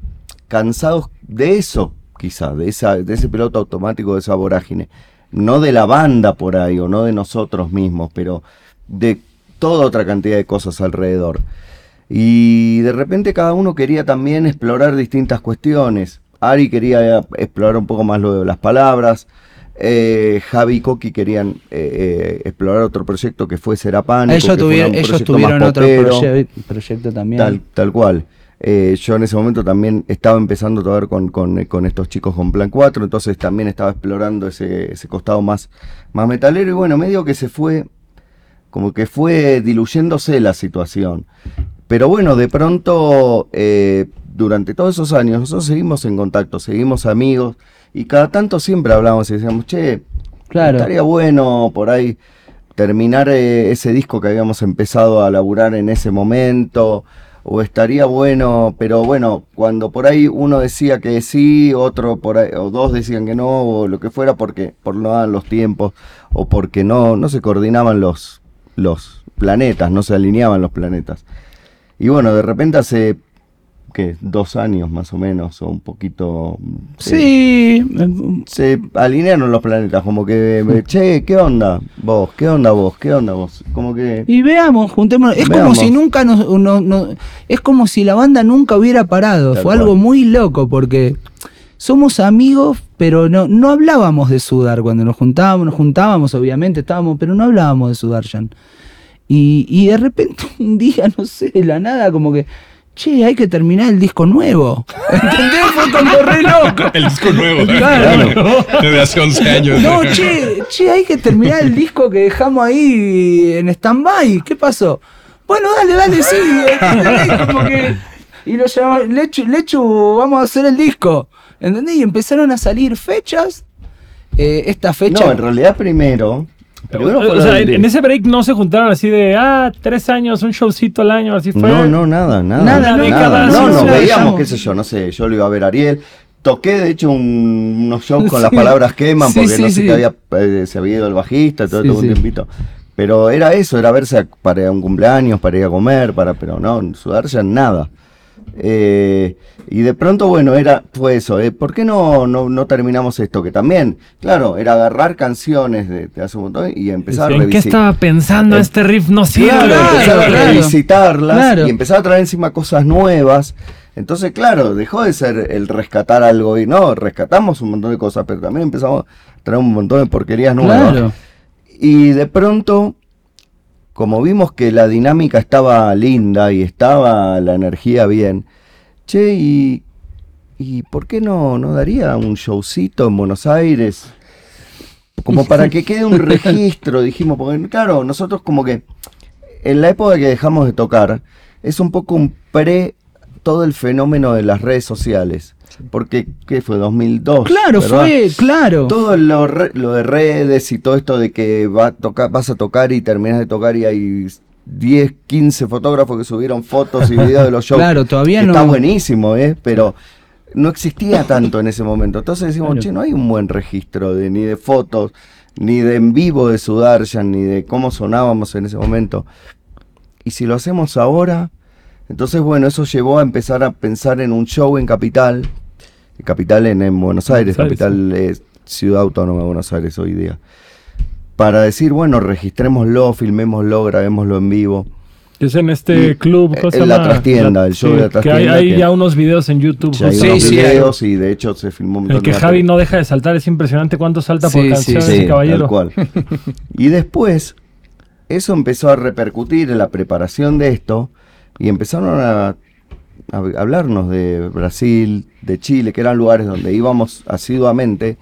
cansados de eso, quizá, de, esa, de ese piloto automático, de esa vorágine. No de la banda por ahí, o no de nosotros mismos, pero de toda otra cantidad de cosas alrededor. Y de repente cada uno quería también explorar distintas cuestiones. Ari quería explorar un poco más lo de las palabras. eh, Javi y Coqui querían eh, eh, explorar otro proyecto que fue Serapánico. ellos tuvieron, ellos proyecto tuvieron otro proye- proyecto también. Tal, tal cual. Eh, yo en ese momento también estaba empezando a tocar con, con, con estos chicos con Plan 4, entonces también estaba explorando ese, ese costado más, más metalero y bueno, medio que se fue, como que fue diluyéndose la situación. Pero bueno, de pronto, eh, durante todos esos años, nosotros seguimos en contacto, seguimos amigos y cada tanto siempre hablamos y decíamos, che, Claro. estaría bueno por ahí terminar eh, ese disco que habíamos empezado a laburar en ese momento o estaría bueno, pero bueno, cuando por ahí uno decía que sí, otro por ahí, o dos decían que no, o lo que fuera, porque por no los tiempos, o porque no, no se coordinaban los, los planetas, no se alineaban los planetas. Y bueno, de repente hace ¿qué? Dos años más o menos, o un poquito. eh, Sí, Se alinearon los planetas, como que, eh, che, ¿qué onda vos? ¿Qué onda vos? ¿Qué onda vos? Como que. y veamos, juntémonos. Es como si nunca nos, no- no- es como si la banda nunca hubiera parado. Tal Fue cual. algo muy loco porque somos amigos, pero no, no hablábamos de Sudar cuando nos juntábamos, nos juntábamos, obviamente, estábamos, pero no hablábamos de Sudarshan. Y, y de repente un día, no sé, de la nada, como que, che, hay que terminar el disco nuevo. ¿Entendés? Fue como re loco. El disco nuevo. Claro. Desde hace 11 años. No, che, che, hay que terminar el disco que dejamos ahí en stand-by. ¿Qué pasó? Bueno, dale, dale, sí. ¿entendés? Como que- y lo llamamos, Lechu, Lechu, vamos a hacer el disco. ¿Entendés? Y empezaron a salir fechas. Eh, esta fecha. No, en realidad primero. Primero fue o lo sea, del- en, ese break no se juntaron así de, ah, tres años, un showcito al año, así fue. No, no, nada, nada. Nada, no, nada. no, No, veíamos, qué sé yo, no sé, yo lo iba a ver a Ariel. Toqué, de hecho, un- unos shows con las Sí. palabras queman, Sí, porque sí, no sé sí. que había, eh, se había ido el bajista, todo, Sí, todo un sí. tiempito. Pero era eso, era verse a- para un cumpleaños, para ir a comer, para, pero no, sudar ya nada. Eh, y de pronto, bueno, era, fue eso, eh, ¿por qué no, no, no terminamos esto? Que también, claro, era agarrar canciones de, de hace un montón y empezar a ¿En qué estaba pensando Eh, este riff? No sirve. Claro, Claro, empezar a revisitarlas Claro. y empezar a traer encima cosas nuevas. Entonces, claro, dejó de ser el rescatar algo y no, rescatamos un montón de cosas, pero también empezamos a traer un montón de porquerías nuevas. Claro. Y de pronto, como vimos que la dinámica estaba linda y estaba la energía bien, che, y, y ¿por qué no, no daría un showcito en Buenos Aires? Como para que quede un registro, dijimos, porque claro, nosotros como que en la época que dejamos de tocar, es un poco un pre todo el fenómeno de las redes sociales. Porque, ¿qué fue? 2002. Claro, ¿verdad? fue, claro. Todo lo, re- lo de redes y todo esto de que va a tocar, vas a tocar y terminas de tocar y hay 10, 15 fotógrafos que subieron fotos y videos de los shows. Claro, todavía no. Está buenísimo, ¿eh? Pero no existía tanto en ese momento. Entonces decimos, Claro. che, no hay un buen registro de, ni de fotos, ni de en vivo de Sudarshan, ni de cómo sonábamos en ese momento. Y si lo hacemos ahora, entonces bueno, eso llevó a empezar a pensar en un show en Capital, Capital en, en Buenos Aires, Buenos Aires, Capital es Ciudad Autónoma de Buenos Aires hoy día. Para decir, bueno, registrémoslo, filmémoslo, grabémoslo en vivo. Que es en este Y, club. eh, ¿cómo se en la trastienda, el show de la Que hay, trastienda hay que- ya unos videos en YouTube. Ya hay. Sí, unos sí, hay. y de hecho se filmó un El que Javi no deja de saltar, es impresionante cuánto salta por Sí, canción sí, ese caballero. tal cual. Y después, eso empezó a repercutir en la preparación de esto y empezaron a, hablarnos de Brasil, de Chile, que eran lugares donde íbamos asiduamente.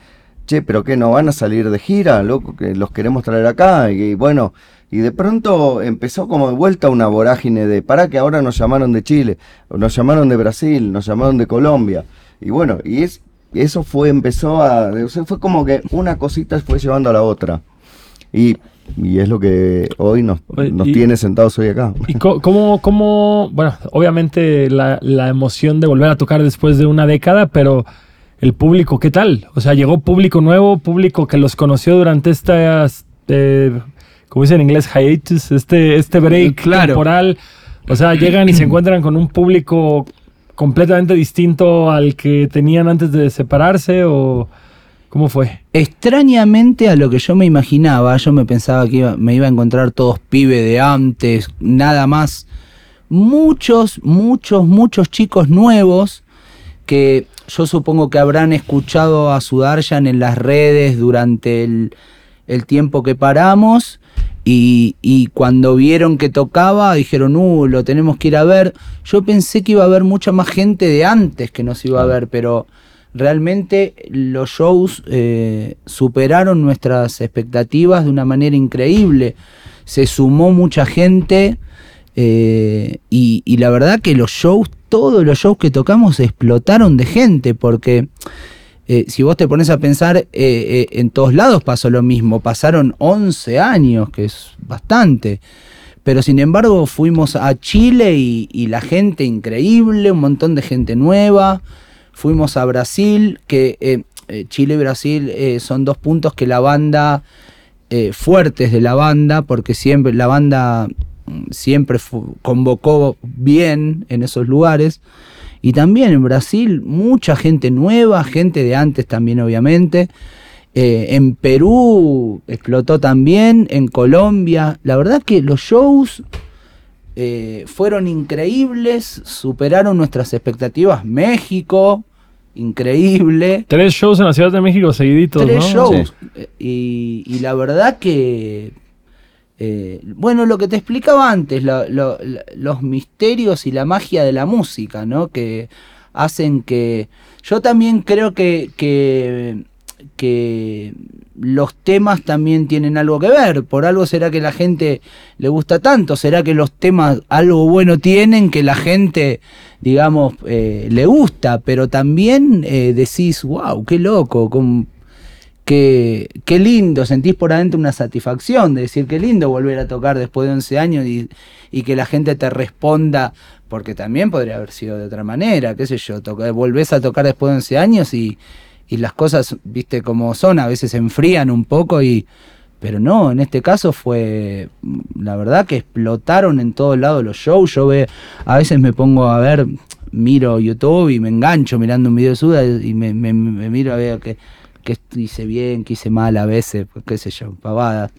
Che, pero que no van a salir de gira, loco, que los queremos traer acá. Y, bueno, y de pronto empezó como de vuelta una vorágine de, para que ahora nos llamaron de Chile, nos llamaron de Brasil, nos llamaron de Colombia. Y bueno, y es, eso fue, empezó a, o sea, fue como que una cosita fue llevando a la otra. Y, y es lo que hoy nos, nos y- tiene sentados hoy acá. ¿Y cómo, cómo, bueno, obviamente la, la emoción de volver a tocar después de una década, pero el público, ¿qué tal? O sea, llegó público nuevo, público que los conoció durante estas, eh, como dicen en inglés, hiatus, este, este break Claro. temporal. O sea, llegan y se encuentran con un público completamente distinto al que tenían antes de separarse o cómo fue. Extrañamente a lo que yo me imaginaba, yo me pensaba que iba- me iba a encontrar todos pibes de antes, nada más. Muchos, muchos, muchos chicos nuevos que yo supongo que habrán escuchado a Sudarshan en las redes durante el, el tiempo que paramos y, y cuando vieron que tocaba dijeron, uh, lo tenemos que ir a ver. Yo pensé que iba a haber mucha más gente de antes que nos iba a ver, pero realmente los shows eh, superaron nuestras expectativas de una manera increíble. Se sumó mucha gente eh, y, la verdad que los shows, todos los shows que tocamos explotaron de gente porque eh, si vos te pones a pensar, en todos lados pasó lo mismo. Pasaron 11 años, que es bastante. Pero sin embargo fuimos a Chile y, y la gente increíble, un montón de gente nueva. Fuimos a Brasil, que eh, eh, Chile y Brasil eh, son dos puntos que la banda, fuertes de la banda, porque siempre la banda mm, siempre convocó bien en esos lugares. Y también en Brasil mucha gente nueva, gente de antes también obviamente. En Perú explotó también, en Colombia. La verdad que los shows fueron increíbles, superaron nuestras expectativas. México, increíble. Tres shows en la Ciudad de México seguiditos, Tres ¿no? shows. Eh, Y, y la verdad que... eh, bueno, lo que te explicaba antes, lo- lo- la- los misterios y la magia de la música, ¿no? Que hacen que... Yo también creo que, que, que los temas también tienen algo que ver. Por algo será que la gente le gusta tanto. Será que los temas algo bueno tienen que la gente, digamos, eh, le gusta. Pero también eh, decís, wow, qué loco. con- Qué, qué lindo, sentís por adentro una satisfacción de decir qué lindo volver a tocar después de 11 años y, y que la gente te responda, porque también podría haber sido de otra manera, qué sé yo, toca- volvés a tocar después de 11 años y, y las cosas, viste como son, a veces se enfrían un poco y... Pero no, en este caso fue, la verdad que explotaron en todos lados los shows, yo ve, a veces me pongo a ver, miro YouTube y me engancho mirando un video de Suda y me, me- me miro a ver que, que hice bien, que hice mal a veces, pues, qué sé yo, pavadas.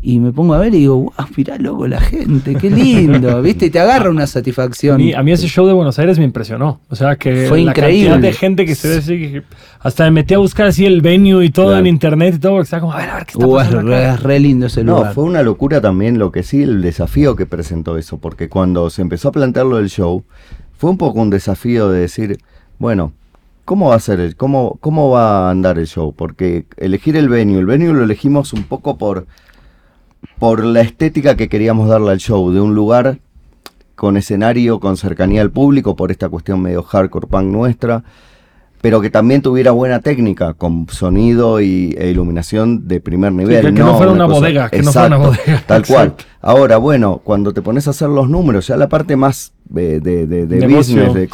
Y me pongo a ver y digo, wow, mirá loco la gente, qué lindo, ¿viste? Y te agarra una satisfacción. mí, a mí ese show de Buenos Aires me impresionó. O sea, que Fue la increíble. cantidad de gente que se ve así, que hasta me metí a buscar así el venue y todo Claro. en internet y todo, porque estaba como, a ver, a ver qué está Uh, es, pasando re, acá? es re lindo ese No, lugar. fue una locura también lo que sí, el desafío que presentó eso, porque cuando se empezó a plantear lo del show, fue un poco un desafío de decir, bueno, ¿cómo va a ser el, cómo, cómo va a andar el show? Porque elegir el venue, el venue lo elegimos un poco por, por la estética que queríamos darle al show, de un lugar con escenario, con cercanía al público, por esta cuestión medio hardcore punk nuestra, pero que también tuviera buena técnica, con sonido y, e iluminación de primer nivel. que- que no fuera una bodega, que no fuera una bodega. Tal cual. Ahora, bueno, cuando te pones a hacer los números, ya la parte más eh, de, de, de Negocio, business, de sí.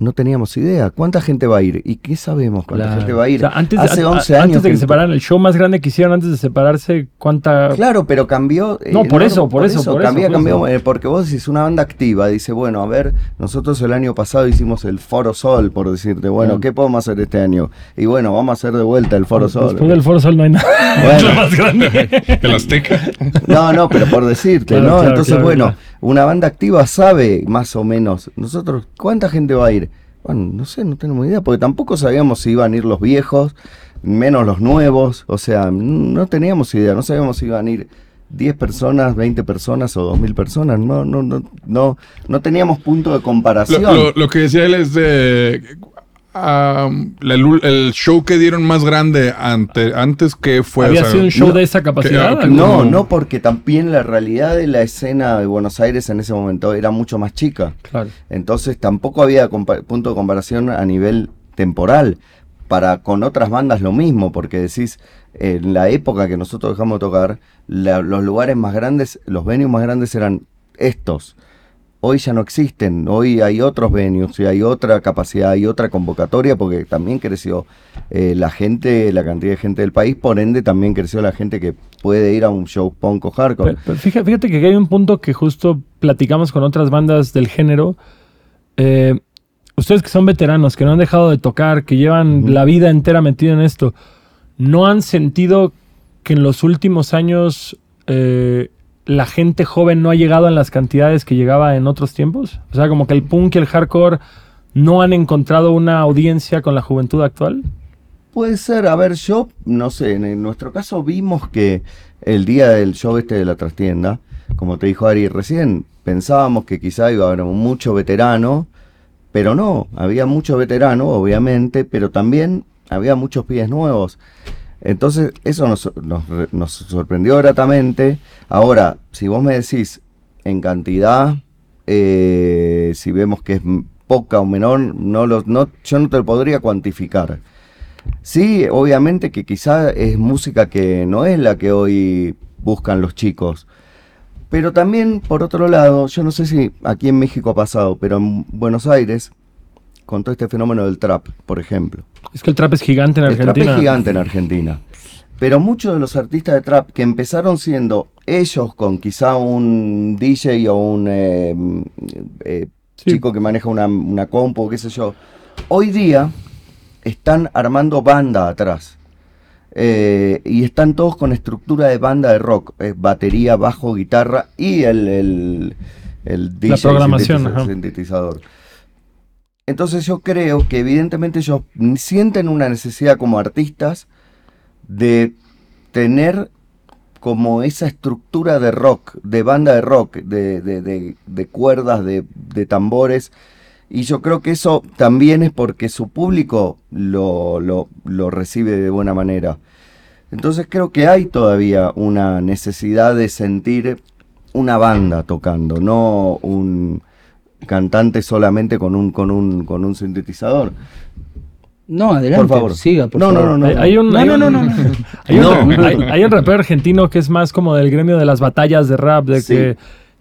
No teníamos idea. ¿Cuánta gente va a ir? ¿Y qué sabemos cuánta Claro. gente va a ir? O sea, antes, Hace a- a- 11 años. antes de que que- se separaran, el show más grande que hicieron antes de separarse, ¿cuánta...? Claro, pero cambió. eh, No, por eso, por eso, por eso, cambió, por cambió, eso. eh, porque vos decís una banda activa, dice, bueno, a ver, nosotros el año pasado hicimos el Foro Sol, por decirte, bueno, Mm. ¿qué podemos hacer este año? Y bueno, vamos a hacer de vuelta el Foro Sol. Después del Foro Sol no hay nada. Bueno. Es lo más grande. El Azteca. No, no, pero por decirte, Claro, ¿no? claro, Entonces, claro, bueno, claro. Una banda activa sabe más o menos. Nosotros, ¿cuánta gente va a ir? Bueno, no sé, no tenemos idea, porque tampoco sabíamos si iban a ir los viejos, menos los nuevos. O sea, no teníamos idea, no sabíamos si iban a ir 10 personas, 20 personas o 2000 personas. No, no, no, no, no teníamos punto de comparación. lo- que decía él es de. La lu- el show que dieron más grande ante, antes que fue. Había o sea, sido un show no, de esa capacidad. que- No, no, porque también la realidad de la escena de Buenos Aires en ese momento era mucho más chica. Claro. Entonces tampoco había punto de comparación a nivel temporal. Para con otras bandas lo mismo, porque decís, en la época que nosotros dejamos de tocar, la- los lugares más grandes, los venues más grandes eran estos. Hoy ya no existen, hoy hay otros venues y hay otra capacidad, hay otra convocatoria, porque también creció eh, la gente, la cantidad de gente del país, por ende también creció la gente que puede ir a un show punk o hardcore. Pero- pero fíjate, fíjate que hay un punto que justo platicamos con otras bandas del género. Eh, ustedes que son veteranos, que no han dejado de tocar, que llevan la vida entera metido en esto, ¿no han sentido que en los últimos años eh, la gente joven no ha llegado en las cantidades que llegaba en otros tiempos? O sea, como que el punk y el hardcore no han encontrado una audiencia con la juventud actual. Puede ser, a ver, yo no sé, en, nuestro caso vimos que el día del show este de la trastienda, como te dijo Ari recién, pensábamos que quizá iba a haber mucho veterano, pero no, había mucho veterano, obviamente, pero también había muchos pies nuevos. Entonces, eso nos, nos, re- nos sorprendió gratamente. Ahora, si vos me decís en cantidad, eh, si vemos que es poca o menor, no lo, no, yo no te lo podría cuantificar. Sí, obviamente que quizá es música que no es la que hoy buscan los chicos. Pero también, por otro lado, yo no sé si aquí en México ha pasado, pero en Buenos Aires, con todo este fenómeno del trap, por ejemplo. Es que el trap es gigante en El Argentina. trap es gigante en Argentina. Pero muchos de los artistas de trap que empezaron siendo ellos con quizá un DJ o un eh, eh, Sí. chico que maneja una, una compu, qué sé yo, hoy día están armando banda atrás. Eh, y están todos con estructura de banda de rock, eh, batería, bajo, guitarra y el, el, el DJ programación, sintetiza- ajá. Entonces yo creo que evidentemente ellos sienten una necesidad como artistas de tener como esa estructura de rock, de banda de rock, de, de- de- de cuerdas, de, de tambores. Y yo creo que eso también es porque su público lo, lo- lo recibe de buena manera. Entonces creo que hay todavía una necesidad de sentir una banda tocando, no un cantante solamente con un, con un, con un sintetizador. No, adelante. Por favor. Siga, por No, no, favor. no, Hay, hay un, No, hay no, un- no, no, no. Hay, un, hay- hay un rapero argentino que es más como del gremio de las batallas de rap, de Sí. que,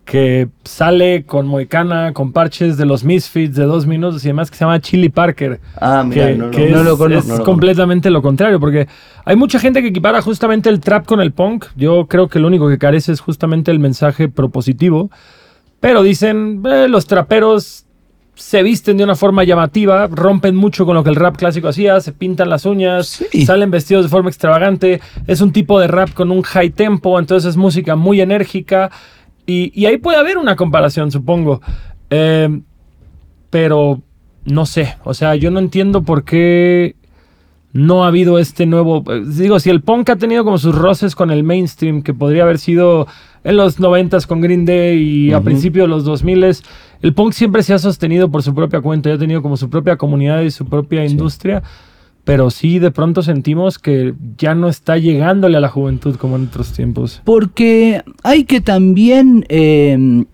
que sale con moicana, con parches de los Misfits de dos minutos y demás, que se llama Chili Parker. Ah, mira, que, no, no, que no es, lo conozco. es No lo completamente lo contrario, porque hay mucha gente que equipara justamente el trap con el punk. Yo creo que lo único que carece es justamente el mensaje propositivo. Pero dicen, "Eh, los traperos se visten de una forma llamativa, rompen mucho con lo que el rap clásico hacía, se pintan las uñas, Sí. salen vestidos de forma extravagante, es un tipo de rap con un high tempo, entonces es música muy enérgica y, y ahí puede haber una comparación, supongo. Eh, pero no sé, o sea, yo no entiendo por qué no ha habido este nuevo... eh, Digo, si el punk ha tenido como sus roces con el mainstream, que podría haber sido en los 90 con Green Day y a principios de los 2000 el punk siempre se ha sostenido por su propia cuenta y ha tenido como su propia comunidad y su propia industria. Pero sí, de pronto sentimos que ya no está llegándole a la juventud como en otros tiempos. Porque hay que también, eh,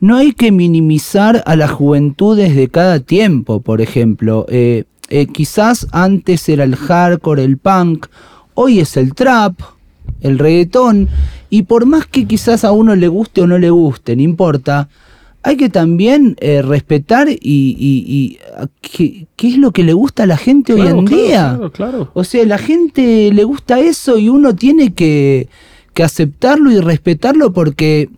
no hay que minimizar a las juventudes de cada tiempo, por ejemplo. Eh, eh, quizás antes era el hardcore, el punk, hoy es el trap, el reggaetón, y por más que quizás a uno le guste o no le guste, no importa, hay que también eh, respetar y, y- y, ah, qué, qué es lo que le gusta a la gente hoy en claro, día. Claro, claro. O sea, la gente le gusta eso y uno tiene que, que aceptarlo y respetarlo porque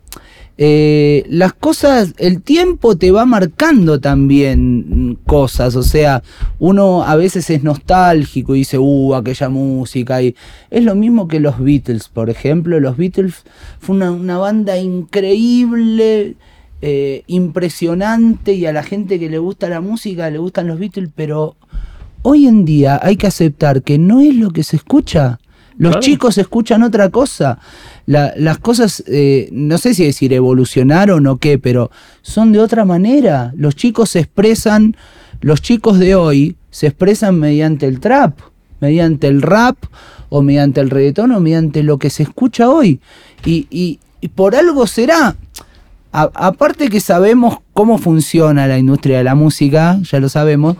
eh, las cosas, el tiempo te va marcando también cosas. O sea, uno a veces es nostálgico y dice, uh, aquella música. Y es lo mismo que los Beatles, por ejemplo. Los Beatles fue una, una banda increíble. eh, impresionante y a la gente que le gusta la música le gustan los Beatles, pero hoy en día hay que aceptar que no es lo que se escucha. Los Claro. chicos escuchan otra cosa. La- las cosas, eh, no sé si decir evolucionaron o qué, pero son de otra manera. Los chicos se expresan, los chicos de hoy se expresan mediante el trap, mediante el rap, o mediante el reggaetón, o mediante lo que se escucha hoy. Y, y- y por algo será. A- aparte que sabemos cómo funciona la industria de la música, ya lo sabemos,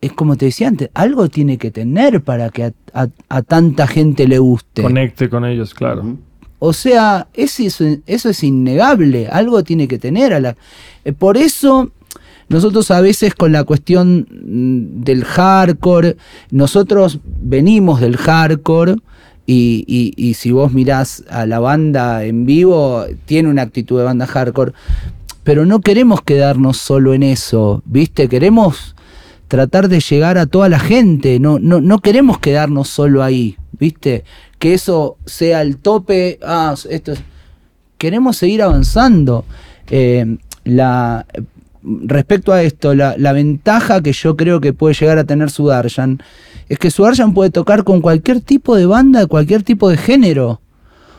es como te decía antes, algo tiene que tener para que a, a- a tanta gente le guste. Conecte con ellos, claro. O sea, es eso, eso es innegable, algo tiene que tener. A la, eh, por eso nosotros a veces con la cuestión mm, del hardcore, nosotros venimos del hardcore y, y- y si vos mirás a la banda en vivo, tiene una actitud de banda hardcore, pero no queremos quedarnos solo en eso, ¿viste? Queremos tratar de llegar a toda la gente, no, no, no queremos quedarnos solo ahí, ¿viste? Que eso sea el tope, ah, esto es- Queremos seguir avanzando. Eh, respecto a esto, la, ventaja que yo creo que puede llegar a tener Sudarshan es que Sudarshan puede tocar con cualquier tipo de banda, de cualquier tipo de género.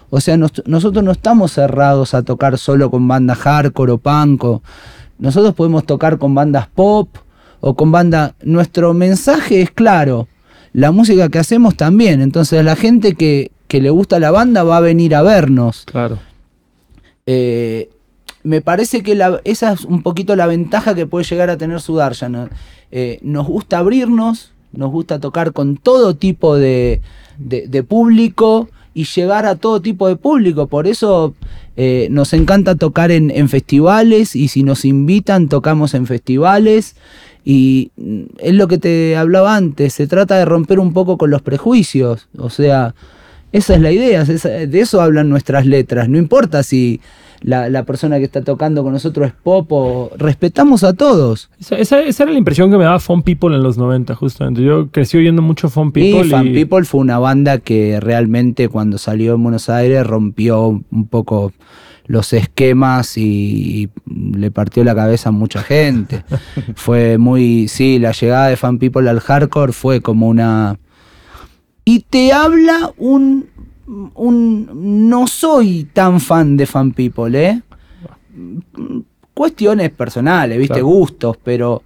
O sea, nos- nosotros no estamos cerrados a tocar solo con bandas hardcore o punk. nosotros podemos tocar con bandas pop o con banda. Nuestro mensaje es claro. La música que hacemos también. Entonces la gente que, que le gusta la banda va a venir a vernos. Claro. Eh, me parece que la- esa es un poquito la ventaja que puede llegar a tener Sudarshan. ¿no? Eh, nos gusta abrirnos, nos gusta tocar con todo tipo de, de- de público y llegar a todo tipo de público. Por eso eh, nos encanta tocar en, en festivales y si nos invitan tocamos en festivales. Y es lo que te hablaba antes, se trata de romper un poco con los prejuicios. O sea, esa es la idea, de eso hablan nuestras letras. No importa si la, la persona que está tocando con nosotros es pop o... Respetamos a todos. Esa, esa- esa era la impresión que me daba Fun People en los 90, justamente. Yo crecí oyendo mucho Fun People. y Fan People fue una banda que realmente cuando salió en Buenos Aires rompió un poco los esquemas y, y le partió la cabeza a mucha gente. fue muy, sí, la llegada de Fan People al hardcore fue como una... Y te habla un... un no soy tan fan de Fan People, ¿eh? Cuestiones personales, ¿viste? Claro. Gustos, pero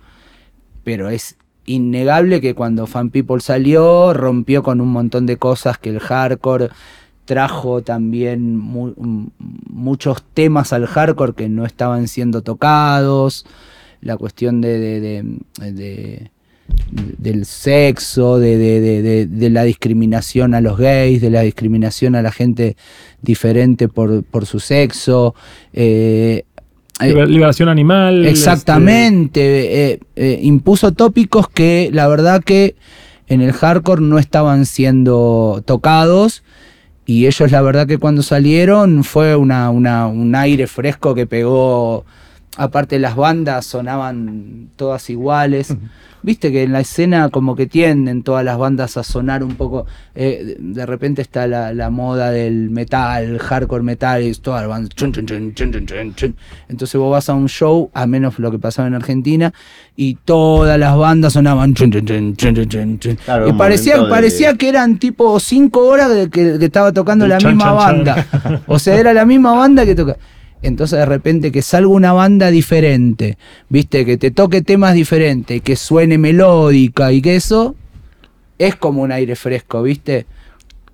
pero es innegable que cuando Fan People salió rompió con un montón de cosas que el hardcore trajo también mu- muchos temas al hardcore que no estaban siendo tocados, la cuestión de, de- de- de- del sexo, de, la discriminación a los gays, de la discriminación a la gente diferente por, por su sexo. eh, Liber- Liberación animal. Exactamente, eh, eh, impuso tópicos que la verdad que en el hardcore no estaban siendo tocados y ellos la verdad que cuando salieron fue una, una- un aire fresco que pegó, aparte las bandas sonaban todas iguales. Viste que en la escena como que tienden todas las bandas a sonar un poco, eh, de- repente está la, la moda del metal, hardcore metal, y todas las bandas, chun, chun, chun, chun, chun, chun, chun. entonces vos vas a un show, a menos lo que pasaba en Argentina, y todas las bandas sonaban chun, chun, chun, chun, chun, chun, chun. Claro, y parecía, de- parecía que eran tipo cinco horas de que, que estaba tocando la misma banda. O sea, era la misma banda que toca. Entonces de repente que salga una banda diferente, viste, que te toque temas diferentes, que suene melódica y que eso es como un aire fresco, viste.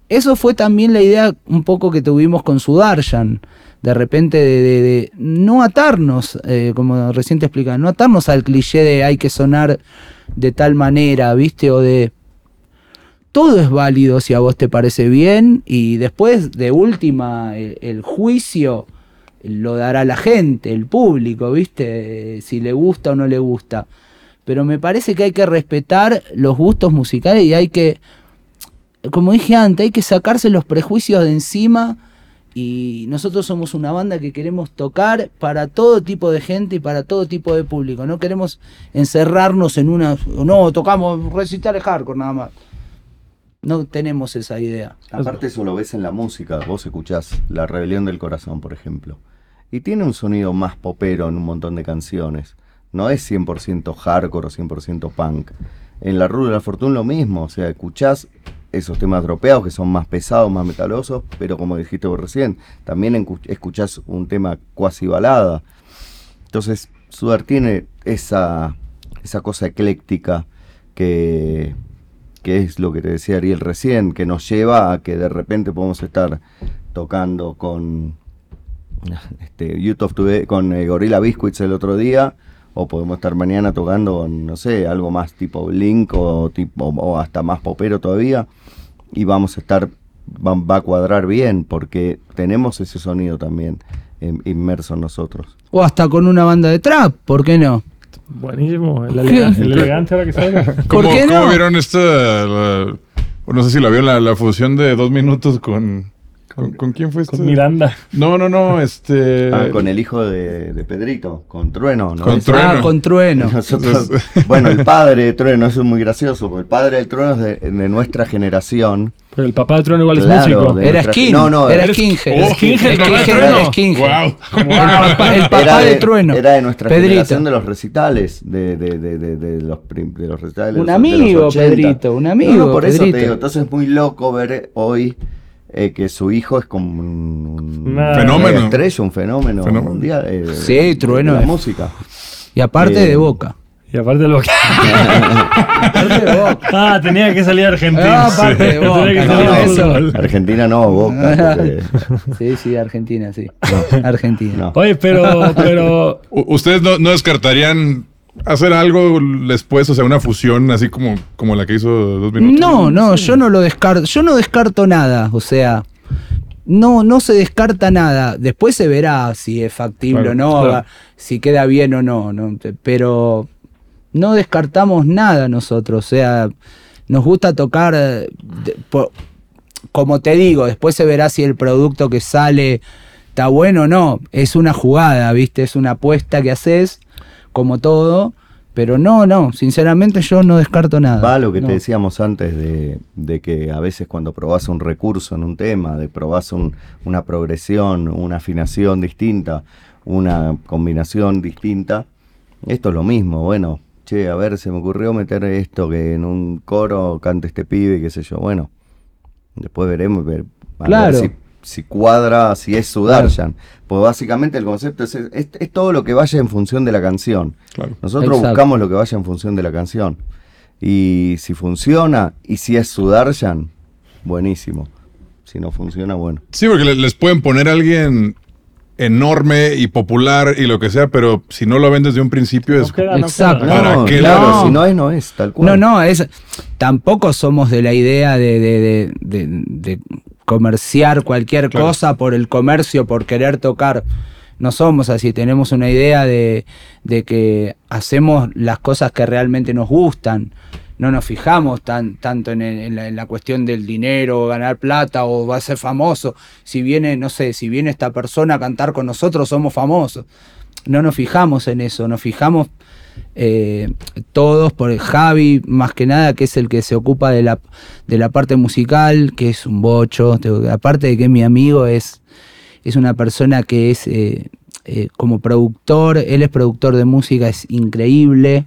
Eso fue también la idea un poco que tuvimos con Sudarshan. De repente de, de- no atarnos, eh, como recién te explicaba, no atarnos al cliché de hay que sonar de tal manera, viste, o de todo es válido si a vos te parece bien y después de última el juicio lo dará la gente, el público, ¿viste? Si le gusta o no le gusta. Pero me parece que hay que respetar los gustos musicales y hay que, como dije antes, hay que sacarse los prejuicios de encima y nosotros somos una banda que queremos tocar para todo tipo de gente y para todo tipo de público. No queremos encerrarnos en una... No, tocamos recitales hardcore nada más. No tenemos esa idea. Aparte eso lo ves en la música, vos escuchás La Rebelión del Corazón, por ejemplo. Y tiene un sonido más popero en un montón de canciones. No es 100% hardcore o 100% punk. En La Ruda de la Fortuna lo mismo, o sea, escuchás esos temas dropeados que son más pesados, más metalosos, pero como dijiste vos recién, también escuchás un tema cuasi balada. Entonces, Sudar tiene esa, esa cosa ecléctica que, que es lo que te decía Ariel recién, que nos lleva a que de repente podemos estar tocando con este, of Today, con eh, Gorilla Biscuits el otro día, o podemos estar mañana tocando con, no sé, algo más tipo Blink o, tipo, o hasta más popero todavía, y vamos a estar, va, va a cuadrar bien, porque tenemos ese sonido también em, inmerso en nosotros. O hasta con una banda de trap, ¿por qué no? Buenísimo. El, elega- el elegante ahora que salga. ¿Por ¿Cómo, qué cómo no? vieron esta, la- no sé si la vieron, la, la fusión de dos minutos con, con, ¿con quién fue este? Con Miranda. No, no, no, este... Ah, con el hijo de, de Pedrito, con Trueno, ¿no? Con Ese- Trueno. Ah, con trueno. Nosotros, bueno, el padre de Trueno, eso es muy gracioso, porque el padre de Trueno es de, de nuestra generación. Pero el papá de Trueno igual Claro, es músico. Era skin. no, no, era era- skinhead. Oh, skinhead, el papá de skinhead Trueno. era skinhead. Wow. El papá, el papá era de, trueno. Era de nuestra Pedrito. generación de los recitales, de, de, de, de, de los, prim- de los recitales. Un amigo, los 80. Pedrito, un amigo, No, no, por eso Pedrito. te digo, entonces es muy loco ver hoy eh, que su hijo es como un, un Fenómeno. una estrella, un fenómeno, Fenómeno. mundial. eh, Sí, de- Trueno de la música. Y aparte Eh, de boca. Y aparte lo que. Aparte de boca. Ah, tenía que salir Argentina. Ah, aparte de Boca, Tenía que no, salir eso. fútbol. Argentina no, Boca. porque- Sí, sí, Argentina, sí. Argentina. no. Oye, pero, pero ¿Ustedes no, no descartarían hacer algo después, o sea, una fusión así como, como la que hizo dos minutos? No, no, yo no lo descarto, yo no descarto nada, o sea, no, no se descarta nada. Después se verá si es factible Claro, o no, claro. si queda bien o no, ¿no? Pero no descartamos nada nosotros. O sea, nos gusta tocar, de- po- como te digo, después se verá si el producto que sale está bueno o no. Es una jugada, ¿viste? Es una apuesta que haces, como todo. Pero no, no, sinceramente yo no descarto nada. Va lo que No. te decíamos antes de, de que a veces cuando probás un recurso en un tema, de probás un- una progresión, una afinación distinta, una combinación distinta, esto es lo mismo. Bueno, che, a ver, se me ocurrió meter esto, que en un coro cante este pibe, qué sé yo. Bueno, después veremos ver, a ver Claro. si, si cuadra, si es Sudarshan. Pues básicamente el concepto es, es, es todo lo que vaya en función de la canción. Claro. Nosotros Exacto. buscamos lo que vaya en función de la canción. Y si funciona, y si es Sudarshan, buenísimo. Si no funciona, bueno. Sí, porque le- les pueden poner a alguien enorme y popular y lo que sea, pero si no lo ven desde un principio No es... queda, no Exacto. queda. ¿Para no, qué claro, no? si no es, no es, tal cual. No, no, es, tampoco somos de la idea de, de- de- de- de comerciar cualquier Claro. cosa por el comercio, por querer tocar. No somos así, tenemos una idea de, de que hacemos las cosas que realmente nos gustan. No nos fijamos tan, tanto en, el- en la, en la cuestión del dinero, ganar plata o va a ser famoso. Si viene, no sé, si viene esta persona a cantar con nosotros, somos famosos. No nos fijamos en eso, nos fijamos eh, todos por Javi, más que nada, que es el que se ocupa de la, de la parte musical, que es un bocho. te- Aparte de que mi amigo, es, es una persona que es eh, eh, como productor, él es productor de música, es increíble.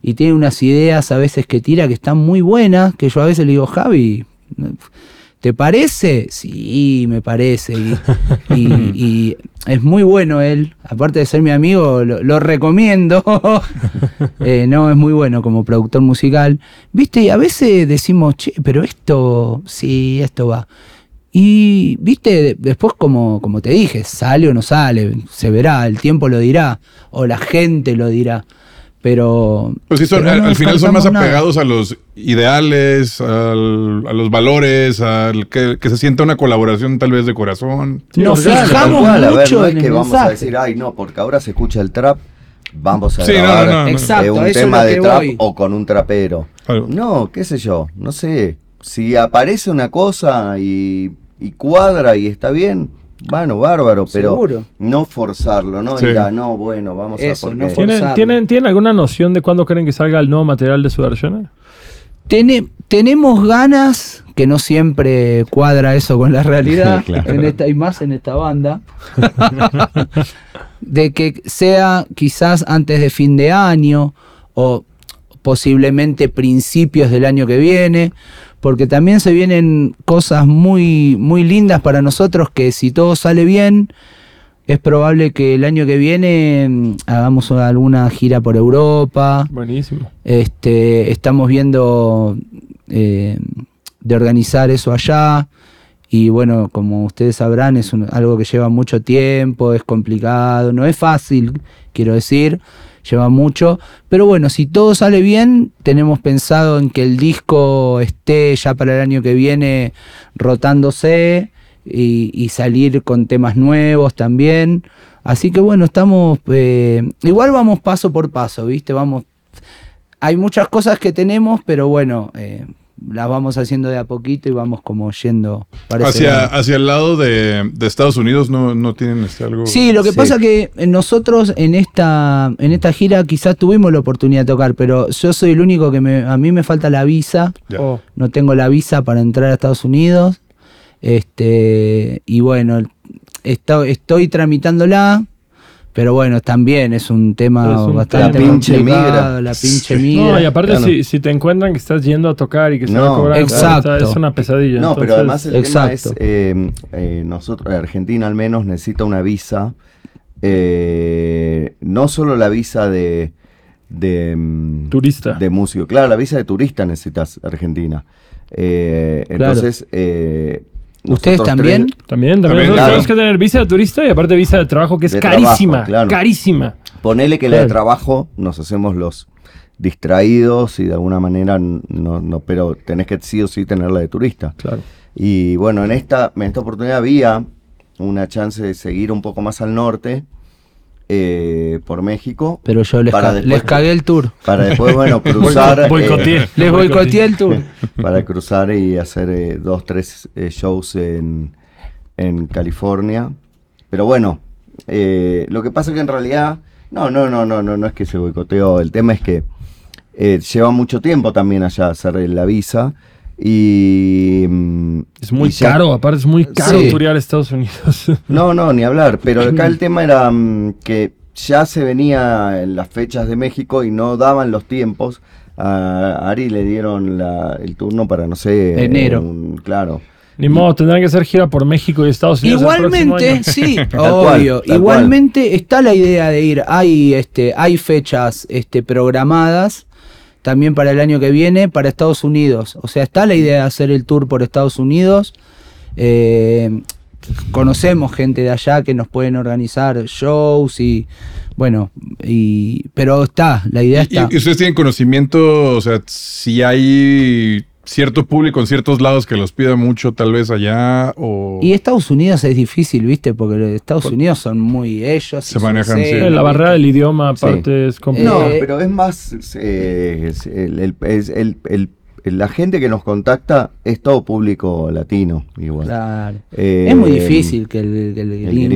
Y tiene unas ideas a veces que tira que están muy buenas, que yo a veces le digo, Javi, ¿te parece? Sí, me parece. Y, y- y es muy bueno él, aparte de ser mi amigo, lo, lo recomiendo. Eh, no, es muy bueno como productor musical. Viste, y a veces decimos, che, pero esto, sí, esto va. Y, viste, de- después como, como te dije, sale o no sale, se verá, el tiempo lo dirá, o la gente lo dirá. Pero... Pues sí, son- pero al, final son más descartamos nada. apegados a los ideales, al- a los valores, al que, que se sienta una colaboración tal vez de corazón. Sí, Nos fijamos cual, a ver, mucho no es en que el vamos a mensaje. decir, ay, no, porque ahora se escucha el trap, vamos a Sí, no, grabar no, no, no. eh, Exacto, un tema de trap voy. o con un trapero. Claro. No, qué sé yo, no sé. Si aparece una cosa y, y cuadra y está bien, bueno, bárbaro, pero Seguro. no forzarlo, ¿no? Sí. No, bueno, vamos Eso, a no ¿Tienen, forzarlo. ¿tienen, ¿Tienen alguna noción de cuándo creen que salga el nuevo material de Sudarshan? Tene- tenemos ganas, que no siempre cuadra eso con la realidad, Claro. en esta, y más en esta banda, de que sea quizás antes de fin de año o posiblemente principios del año que viene, porque también se vienen cosas muy, muy lindas para nosotros que si todo sale bien, es probable que el año que viene mm, hagamos alguna gira por Europa. Buenísimo. Este, estamos viendo eh, de organizar eso allá. Y bueno, como ustedes sabrán, es un- algo que lleva mucho tiempo, es complicado, no es fácil, quiero decir, lleva mucho. Pero bueno, si todo sale bien, tenemos pensado en que el disco esté ya para el año que viene rotándose y, salir con temas nuevos también. Así que bueno, estamos, eh, igual vamos paso por paso, ¿viste? Vamos hay muchas cosas que tenemos, pero bueno, eh, las vamos haciendo de a poquito y vamos como yendo Hacia, hacia el lado de, de Estados Unidos no, no tienen este algo. Sí, lo que Sí. pasa que nosotros en esta, en esta gira quizás tuvimos la oportunidad de tocar, pero yo soy el único que me, a mí me falta la visa. Oh, no tengo la visa para entrar a Estados Unidos, este, y bueno, esto- estoy tramitándola, pero bueno, también es un tema Es un bastante. La pinche complicado, migra. la pinche migra. No, y aparte Claro. si, si te encuentran que estás yendo a tocar y que se No, va a cobrar, exacto. es una pesadilla. No, pero además el Exacto. tema es, eh, eh, nosotros, Argentina al menos necesita una visa, eh, no solo la visa de, de, mm, Turista. de músico, claro, la visa de turista necesitas Argentina. Eh, Claro. Entonces, eh, ¿Ustedes también? tres- También, también. También, claro. tenemos que tener visa de turista y aparte visa de trabajo que es De carísima. trabajo, claro. Carísima. Ponele que la de trabajo nos hacemos los distraídos y de alguna manera no, no, pero tenés que sí o sí tenerla de turista. Claro. Y bueno, en esta, en esta oportunidad había una chance de seguir un poco más al norte eh, por México Pero yo les, Para ca- después- les cagué el tour. para después, bueno, cruzar. eh, Boicoteé. Les boicoteé el tour. para cruzar y hacer eh, dos, tres eh, shows en, en California. Pero bueno, eh, lo que pasa que en realidad, no, no, no, no, no, no es que se boicoteó, el tema es que eh, lleva mucho tiempo también allá hacer la visa y... mm, Es muy y caro, aparte es muy caro Sí. turear a Estados Unidos. No, no, ni hablar, pero acá el tema era mm, que ya se venía en las fechas de México y no daban los tiempos. A Ari le dieron la- el turno para, no sé... Enero. un- claro. Ni modo, tendrán que hacer gira por México y Estados Unidos. Igualmente, sí, obvio. tal Igualmente está la idea de ir. Hay, este, hay fechas este, programadas también para el año que viene para Estados Unidos. O sea, está la idea de hacer el tour por Estados Unidos. Eh, conocemos gente de allá que nos pueden organizar shows y bueno, y pero está, la idea ¿Y, está. y ustedes tienen conocimiento, o sea, si hay cierto público en ciertos lados que los pida mucho, tal vez allá, o... Y Estados Unidos es difícil, ¿viste? Porque Estados Unidos son muy ellos. Se manejan, sí. escena, la barrera del idioma, aparte, es No, complicado. Eh, pero es más, eh, es el, el- es el- el- la gente que nos contacta es todo público latino, igual. Claro. Eh, es muy difícil que el, que el el gringo,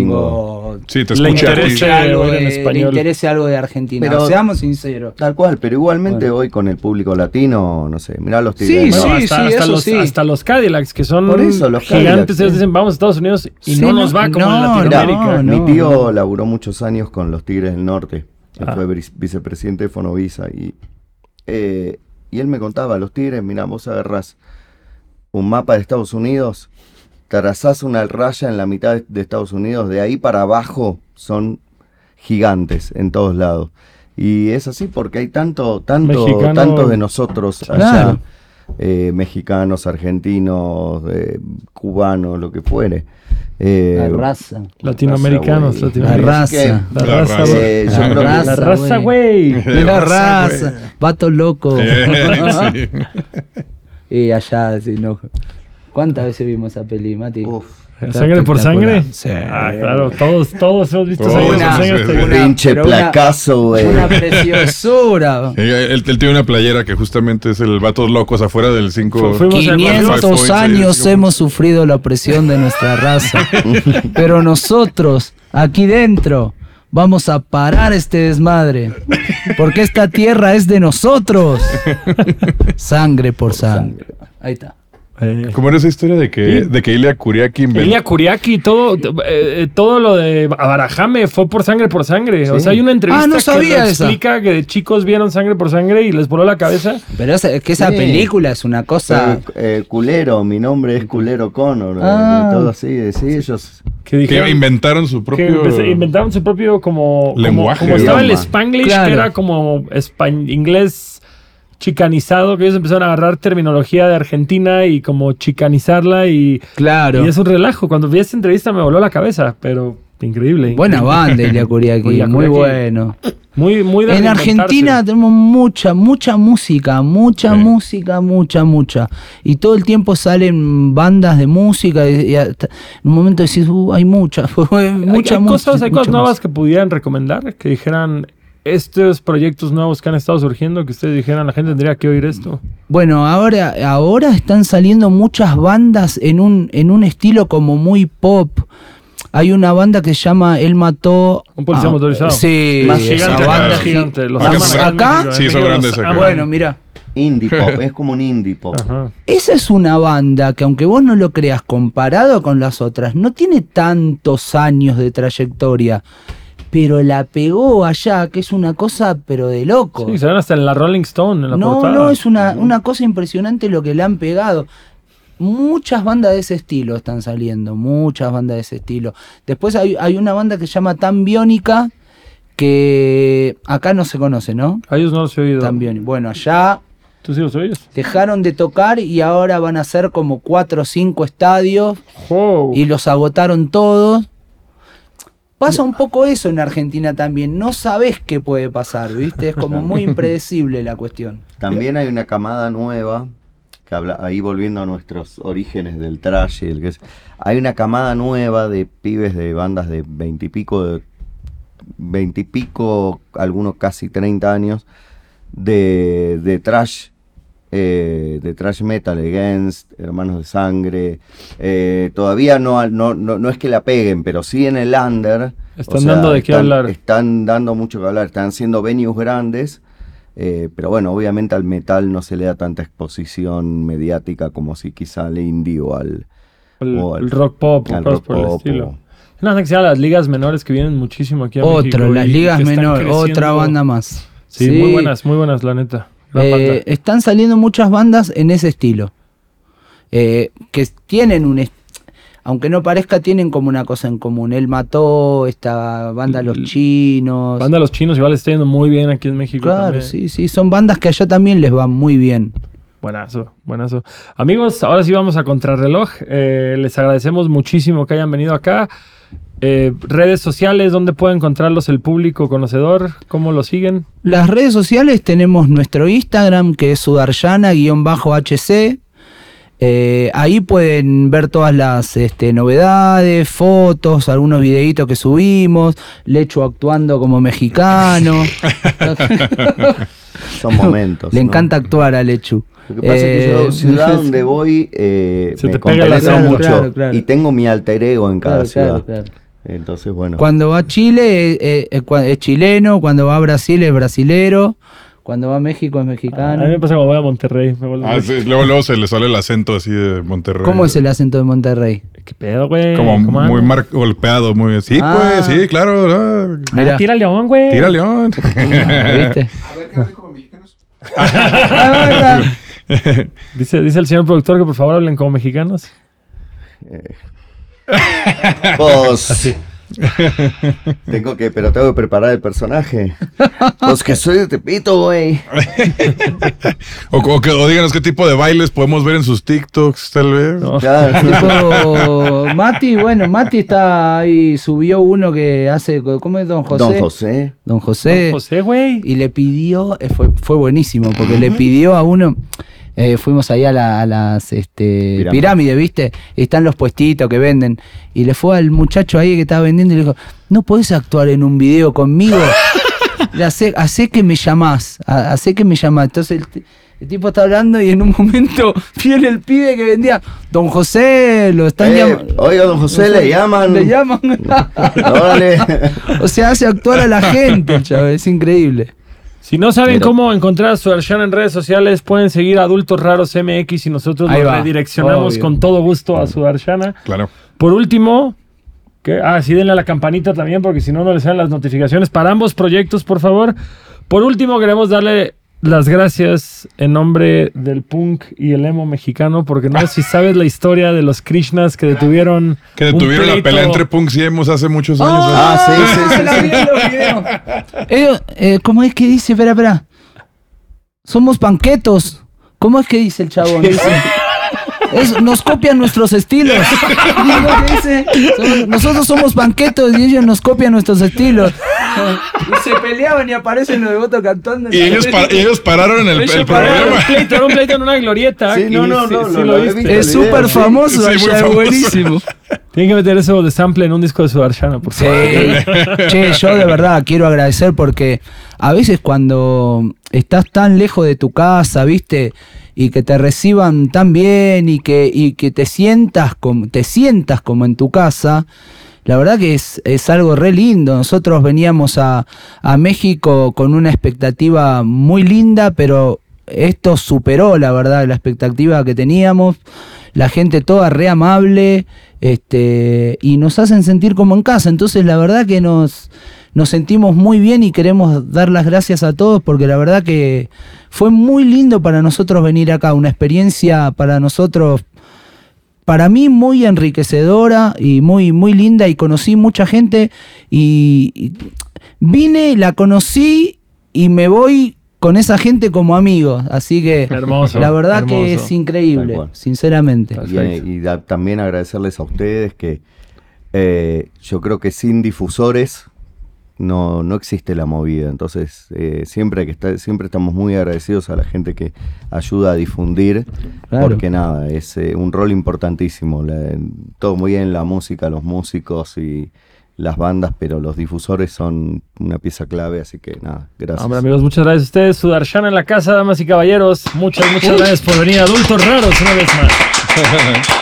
gringo- Sí, te Le y- algo en de, le español. interese algo de Argentina. Pero- Seamos sinceros. Tal cual, pero igualmente Bueno. hoy con el público latino, no sé, mirá los Sí, tigres. Bueno, sí, hasta, sí, hasta eso los, sí. hasta los Cadillacs, que son Por eso, los gigantes, Cadillacs, ellos sí. dicen, vamos a Estados Unidos y Sí, no, no, nos va como en no, Latinoamérica. no, Mi tío no. laburó muchos años con los Tigres del Norte. Ah. fue vice- vicepresidente de Fonovisa. Y, eh, y él me contaba, los Tigres, mira, vos agarrás un mapa de Estados Unidos, trazás una raya en la mitad de- Estados Unidos, de ahí para abajo son gigantes en todos lados. Y es así porque hay tanto, tanto, Mexicano- tantos de nosotros allá. Claro. Eh, mexicanos, argentinos, eh, cubanos, lo que fuere. Eh, La raza. Latinoamericanos, latinoamericanos. La La raza, eh, La raza. La raza, güey. La raza. Vato loco. Sí. y allá, sí, no. ¿Cuántas veces vimos esa peli, Mati? Uf, ¿Sangre por sangre? Sí. Ah, claro, todos, todos hemos visto sangre por Una- sangre. que- una- pinche placazo, güey. Una preciosura. Él, él- él tiene una playera que justamente es el Vatos Locos afuera del 5. Fu- fuimos a- 500 Five años hemos sufrido la opresión de nuestra raza. Pero nosotros, aquí dentro, vamos a parar este desmadre. Porque esta tierra es de nosotros. Sangre por sangre. Ahí está. Eh, ¿Cómo era esa historia de que, Sí. de que Ilya Kuriaki inventó? Elia Kuriaki, todo, eh, eh, todo lo de Barajame fue por sangre por sangre. O Sí. sea, hay una entrevista Ah, no que sabía esa. explica que de chicos vieron sangre por sangre y les voló la cabeza. Pero es, que esa Sí. película es una cosa. Eh, eh, culero, mi nombre es Culero Connor. eh, Ah. todo así, de, sí, ellos. Que Que dijeron inventaron su que propio... empe- inventaron su propio como, como, Lenguaje. como estaba el. Spanglish, Claro. que era como espa- inglés chicanizado, que ellos empezaron a agarrar terminología de Argentina y como chicanizarla y, Claro. y es un relajo. Cuando vi esta entrevista me voló la cabeza, pero increíble. Buena increíble. banda, Ilya Kuriaki. Muy bueno. Muy, muy En. Argentina tenemos mucha, mucha música, mucha Sí. música, mucha, mucha. Y todo el tiempo salen bandas de música y, y hasta- en un momento decís, uh, hay mucha, mucha hay, hay música. cosas, hay cosas nuevas música. que pudieran recomendar, que dijeran estos proyectos nuevos que han estado surgiendo, que ustedes dijeran, la gente tendría que oír esto. Bueno, ahora, ahora están saliendo muchas bandas en un, en un estilo como muy pop. Hay una banda que se llama Él mató. Un policía Ah, motorizado. Sí, Más esa gigante, banda gigante. Los Acá en acá- México, en Sí, son grandes acá. aman. Bueno, mira. Indie pop, es como un indie pop. Ajá. Esa es una banda que aunque vos no lo creas comparado con las otras, no tiene tantos años de trayectoria, pero la pegó allá, que es una cosa pero de loco. Sí, se ven hasta en la Rolling Stone, en la no, portada. no, es una, una cosa impresionante lo que le han pegado. Muchas bandas de ese estilo están saliendo, muchas bandas de ese estilo. Después hay, hay una banda que se llama Tan Biónica, que acá no se conoce, ¿no? A ellos no los he oído. Tan Biónica. Bueno, allá ¿Tú sí los oyes? dejaron de tocar y ahora van a ser como cuatro o cinco estadios Wow. y los agotaron todos. Pasa un poco eso en Argentina también. No sabes qué puede pasar, ¿viste? Es como muy impredecible la cuestión. También hay una camada nueva, que habla, ahí volviendo a nuestros orígenes del trash y el que es, hay una camada nueva de pibes de bandas de veintipico, de veintipico, algunos casi 30 años, de, de trash, eh, de trash metal, Against, Hermanos de Sangre. eh, todavía no, no, no, no es que la peguen, pero sí en el under. Están dando de qué hablar. Están dando mucho que hablar, están haciendo venues grandes. eh, pero bueno, obviamente al metal no se le da tanta exposición mediática como si quizá al indie o al, El, o al- el rock pop o al cosas rock por el pop estilo. o- Es una que se llama las ligas menores que vienen muchísimo aquí a México Otro, las ligas menores, otra banda más. Sí, muy buenas, muy buenas, la neta. Eh, están saliendo muchas bandas en ese estilo. Eh, que tienen un... Aunque no parezca, tienen como una cosa en común. Él mató, esta banda Los Chinos. Banda Los Chinos igual está yendo muy bien aquí en México. claro, también. sí, sí. Son bandas que allá también les va muy bien. Buenazo, buenazo. Amigos, ahora sí vamos a contrarreloj. Eh, les agradecemos muchísimo que hayan venido acá. Eh, redes sociales, ¿dónde puede encontrarlos el público conocedor? ¿Cómo lo siguen? Las redes sociales tenemos nuestro Instagram que es sudarshana-hc. Eh, ahí pueden ver todas las este, novedades, fotos, algunos videitos que subimos, Lecho actuando como mexicano. son momentos. Le ¿no? encanta actuar a Lechu. Lo que pasa es que yo, Eh, ciudad donde voy, eh, Se me te pega la mucho. Claro, claro. Y tengo mi alter ego en cada Claro, ciudad. Entonces, bueno. Cuando va a Chile eh, eh, cua- es chileno, cuando va a Brasil es brasilero, cuando va a México es A mí mexicano. me pasa cuando voy a Monterrey. me vuelvo Ah, sí, luego, luego se le sale el acento así de Monterrey. ¿Cómo es el acento de Monterrey? ¿Qué pedo, güey? Como ¿Cómo muy mar golpeado, muy... Sí, Ah. pues, sí, claro. ah, Ah, Mira. tira león, güey. Tira León. ¿Viste? Dice, dice el señor productor que por favor hablen como mexicanos. Pues. tengo que, pero tengo que preparar el personaje. Pues que soy de Tepito, güey. o, o que- o díganos qué tipo de bailes podemos ver en sus TikToks, tal vez. No. Claro. Tipo, Mati, bueno, Mati está ahí, subió uno que hace, ¿cómo es Don José? Don José. Don José. Don José, güey. Y le pidió, eh, fue, fue buenísimo, porque le pidió a uno, eh, fuimos ahí a, la- a las este, Pirámide. pirámides, ¿viste? Y están los puestitos que venden. Y le fue al muchacho ahí que estaba vendiendo y le dijo, ¿no podés actuar en un video conmigo? Hace, hace que me llamás, ha- hace que me llamás. Entonces el, el tipo está hablando y en un momento viene el pibe que vendía, Don José, lo están Eh, llamando. oiga, don José, le llaman. Le llaman. O sea, hace actuar a la gente, chaval, es increíble. Si no saben Pero- cómo encontrar a su versión en redes sociales, pueden seguir a Adultos Raros MX y nosotros los va, redireccionamos obvio. con todo gusto a su Darshana. Claro. Por último, que, ah, sí, denle a la campanita también, porque si no, no les salen las notificaciones para ambos proyectos, por favor. Por último, queremos darle las gracias en nombre del punk y el emo mexicano, porque no sé si sabes la historia de los Krishnas que detuvieron. Que un detuvieron la pelea entre punks y emos hace muchos años. Ah, sí, sí, sí, sí. videos. Ellos, eh, ¿Cómo es que dice? Espera, espera. Somos panquetos. ¿Cómo es que dice el chabón? Dice, es- nos copian nuestros estilos. ¿Cómo que dice? Somos- nosotros somos panquetos y ellos nos copian nuestros estilos. Y se peleaban y aparecen los devotos cantando. Y ellos, pa- y ellos pararon el, Ellos el pararon problema. un pleito, era un pleito en una glorieta. Sí, no, no, no, sí lo lo. Es súper Sí, famoso, sí, allá, famoso. buenísimo. Tienen que meter eso de sample en un disco de su Darshana, por Sí. favor. che, yo de verdad quiero agradecer porque a veces cuando estás tan lejos de tu casa, ¿viste? Y que te reciban tan bien y que, y que te sientas como, te sientas como en tu casa, la verdad que es, es algo re lindo. Nosotros veníamos a, a México con una expectativa muy linda, pero esto superó, la verdad, la expectativa que teníamos. La gente toda re amable, este, y nos hacen sentir como en casa. Entonces, la verdad que nos, nos sentimos muy bien y queremos dar las gracias a todos porque la verdad que fue muy lindo para nosotros venir acá, una experiencia para nosotros para mí muy enriquecedora y muy, muy linda y conocí mucha gente y, y vine, la conocí y me voy con esa gente como amigo. Así que Hermoso, la verdad que es increíble, sinceramente. Y, eh, y da- también agradecerles a ustedes que eh, yo creo que sin difusores no, no existe la movida. Entonces, eh, siempre, que está, siempre estamos muy agradecidos a la gente que ayuda a difundir, Claro. porque nada, es eh, un rol importantísimo. La- todo muy bien, la música, los músicos y las bandas, pero los difusores son una pieza clave, así que nada, gracias. Hombre, amigos, muchas gracias a ustedes. Sudarshan en la casa, damas y caballeros. Muchas, muchas gracias por venir. Adultos raros, una vez más.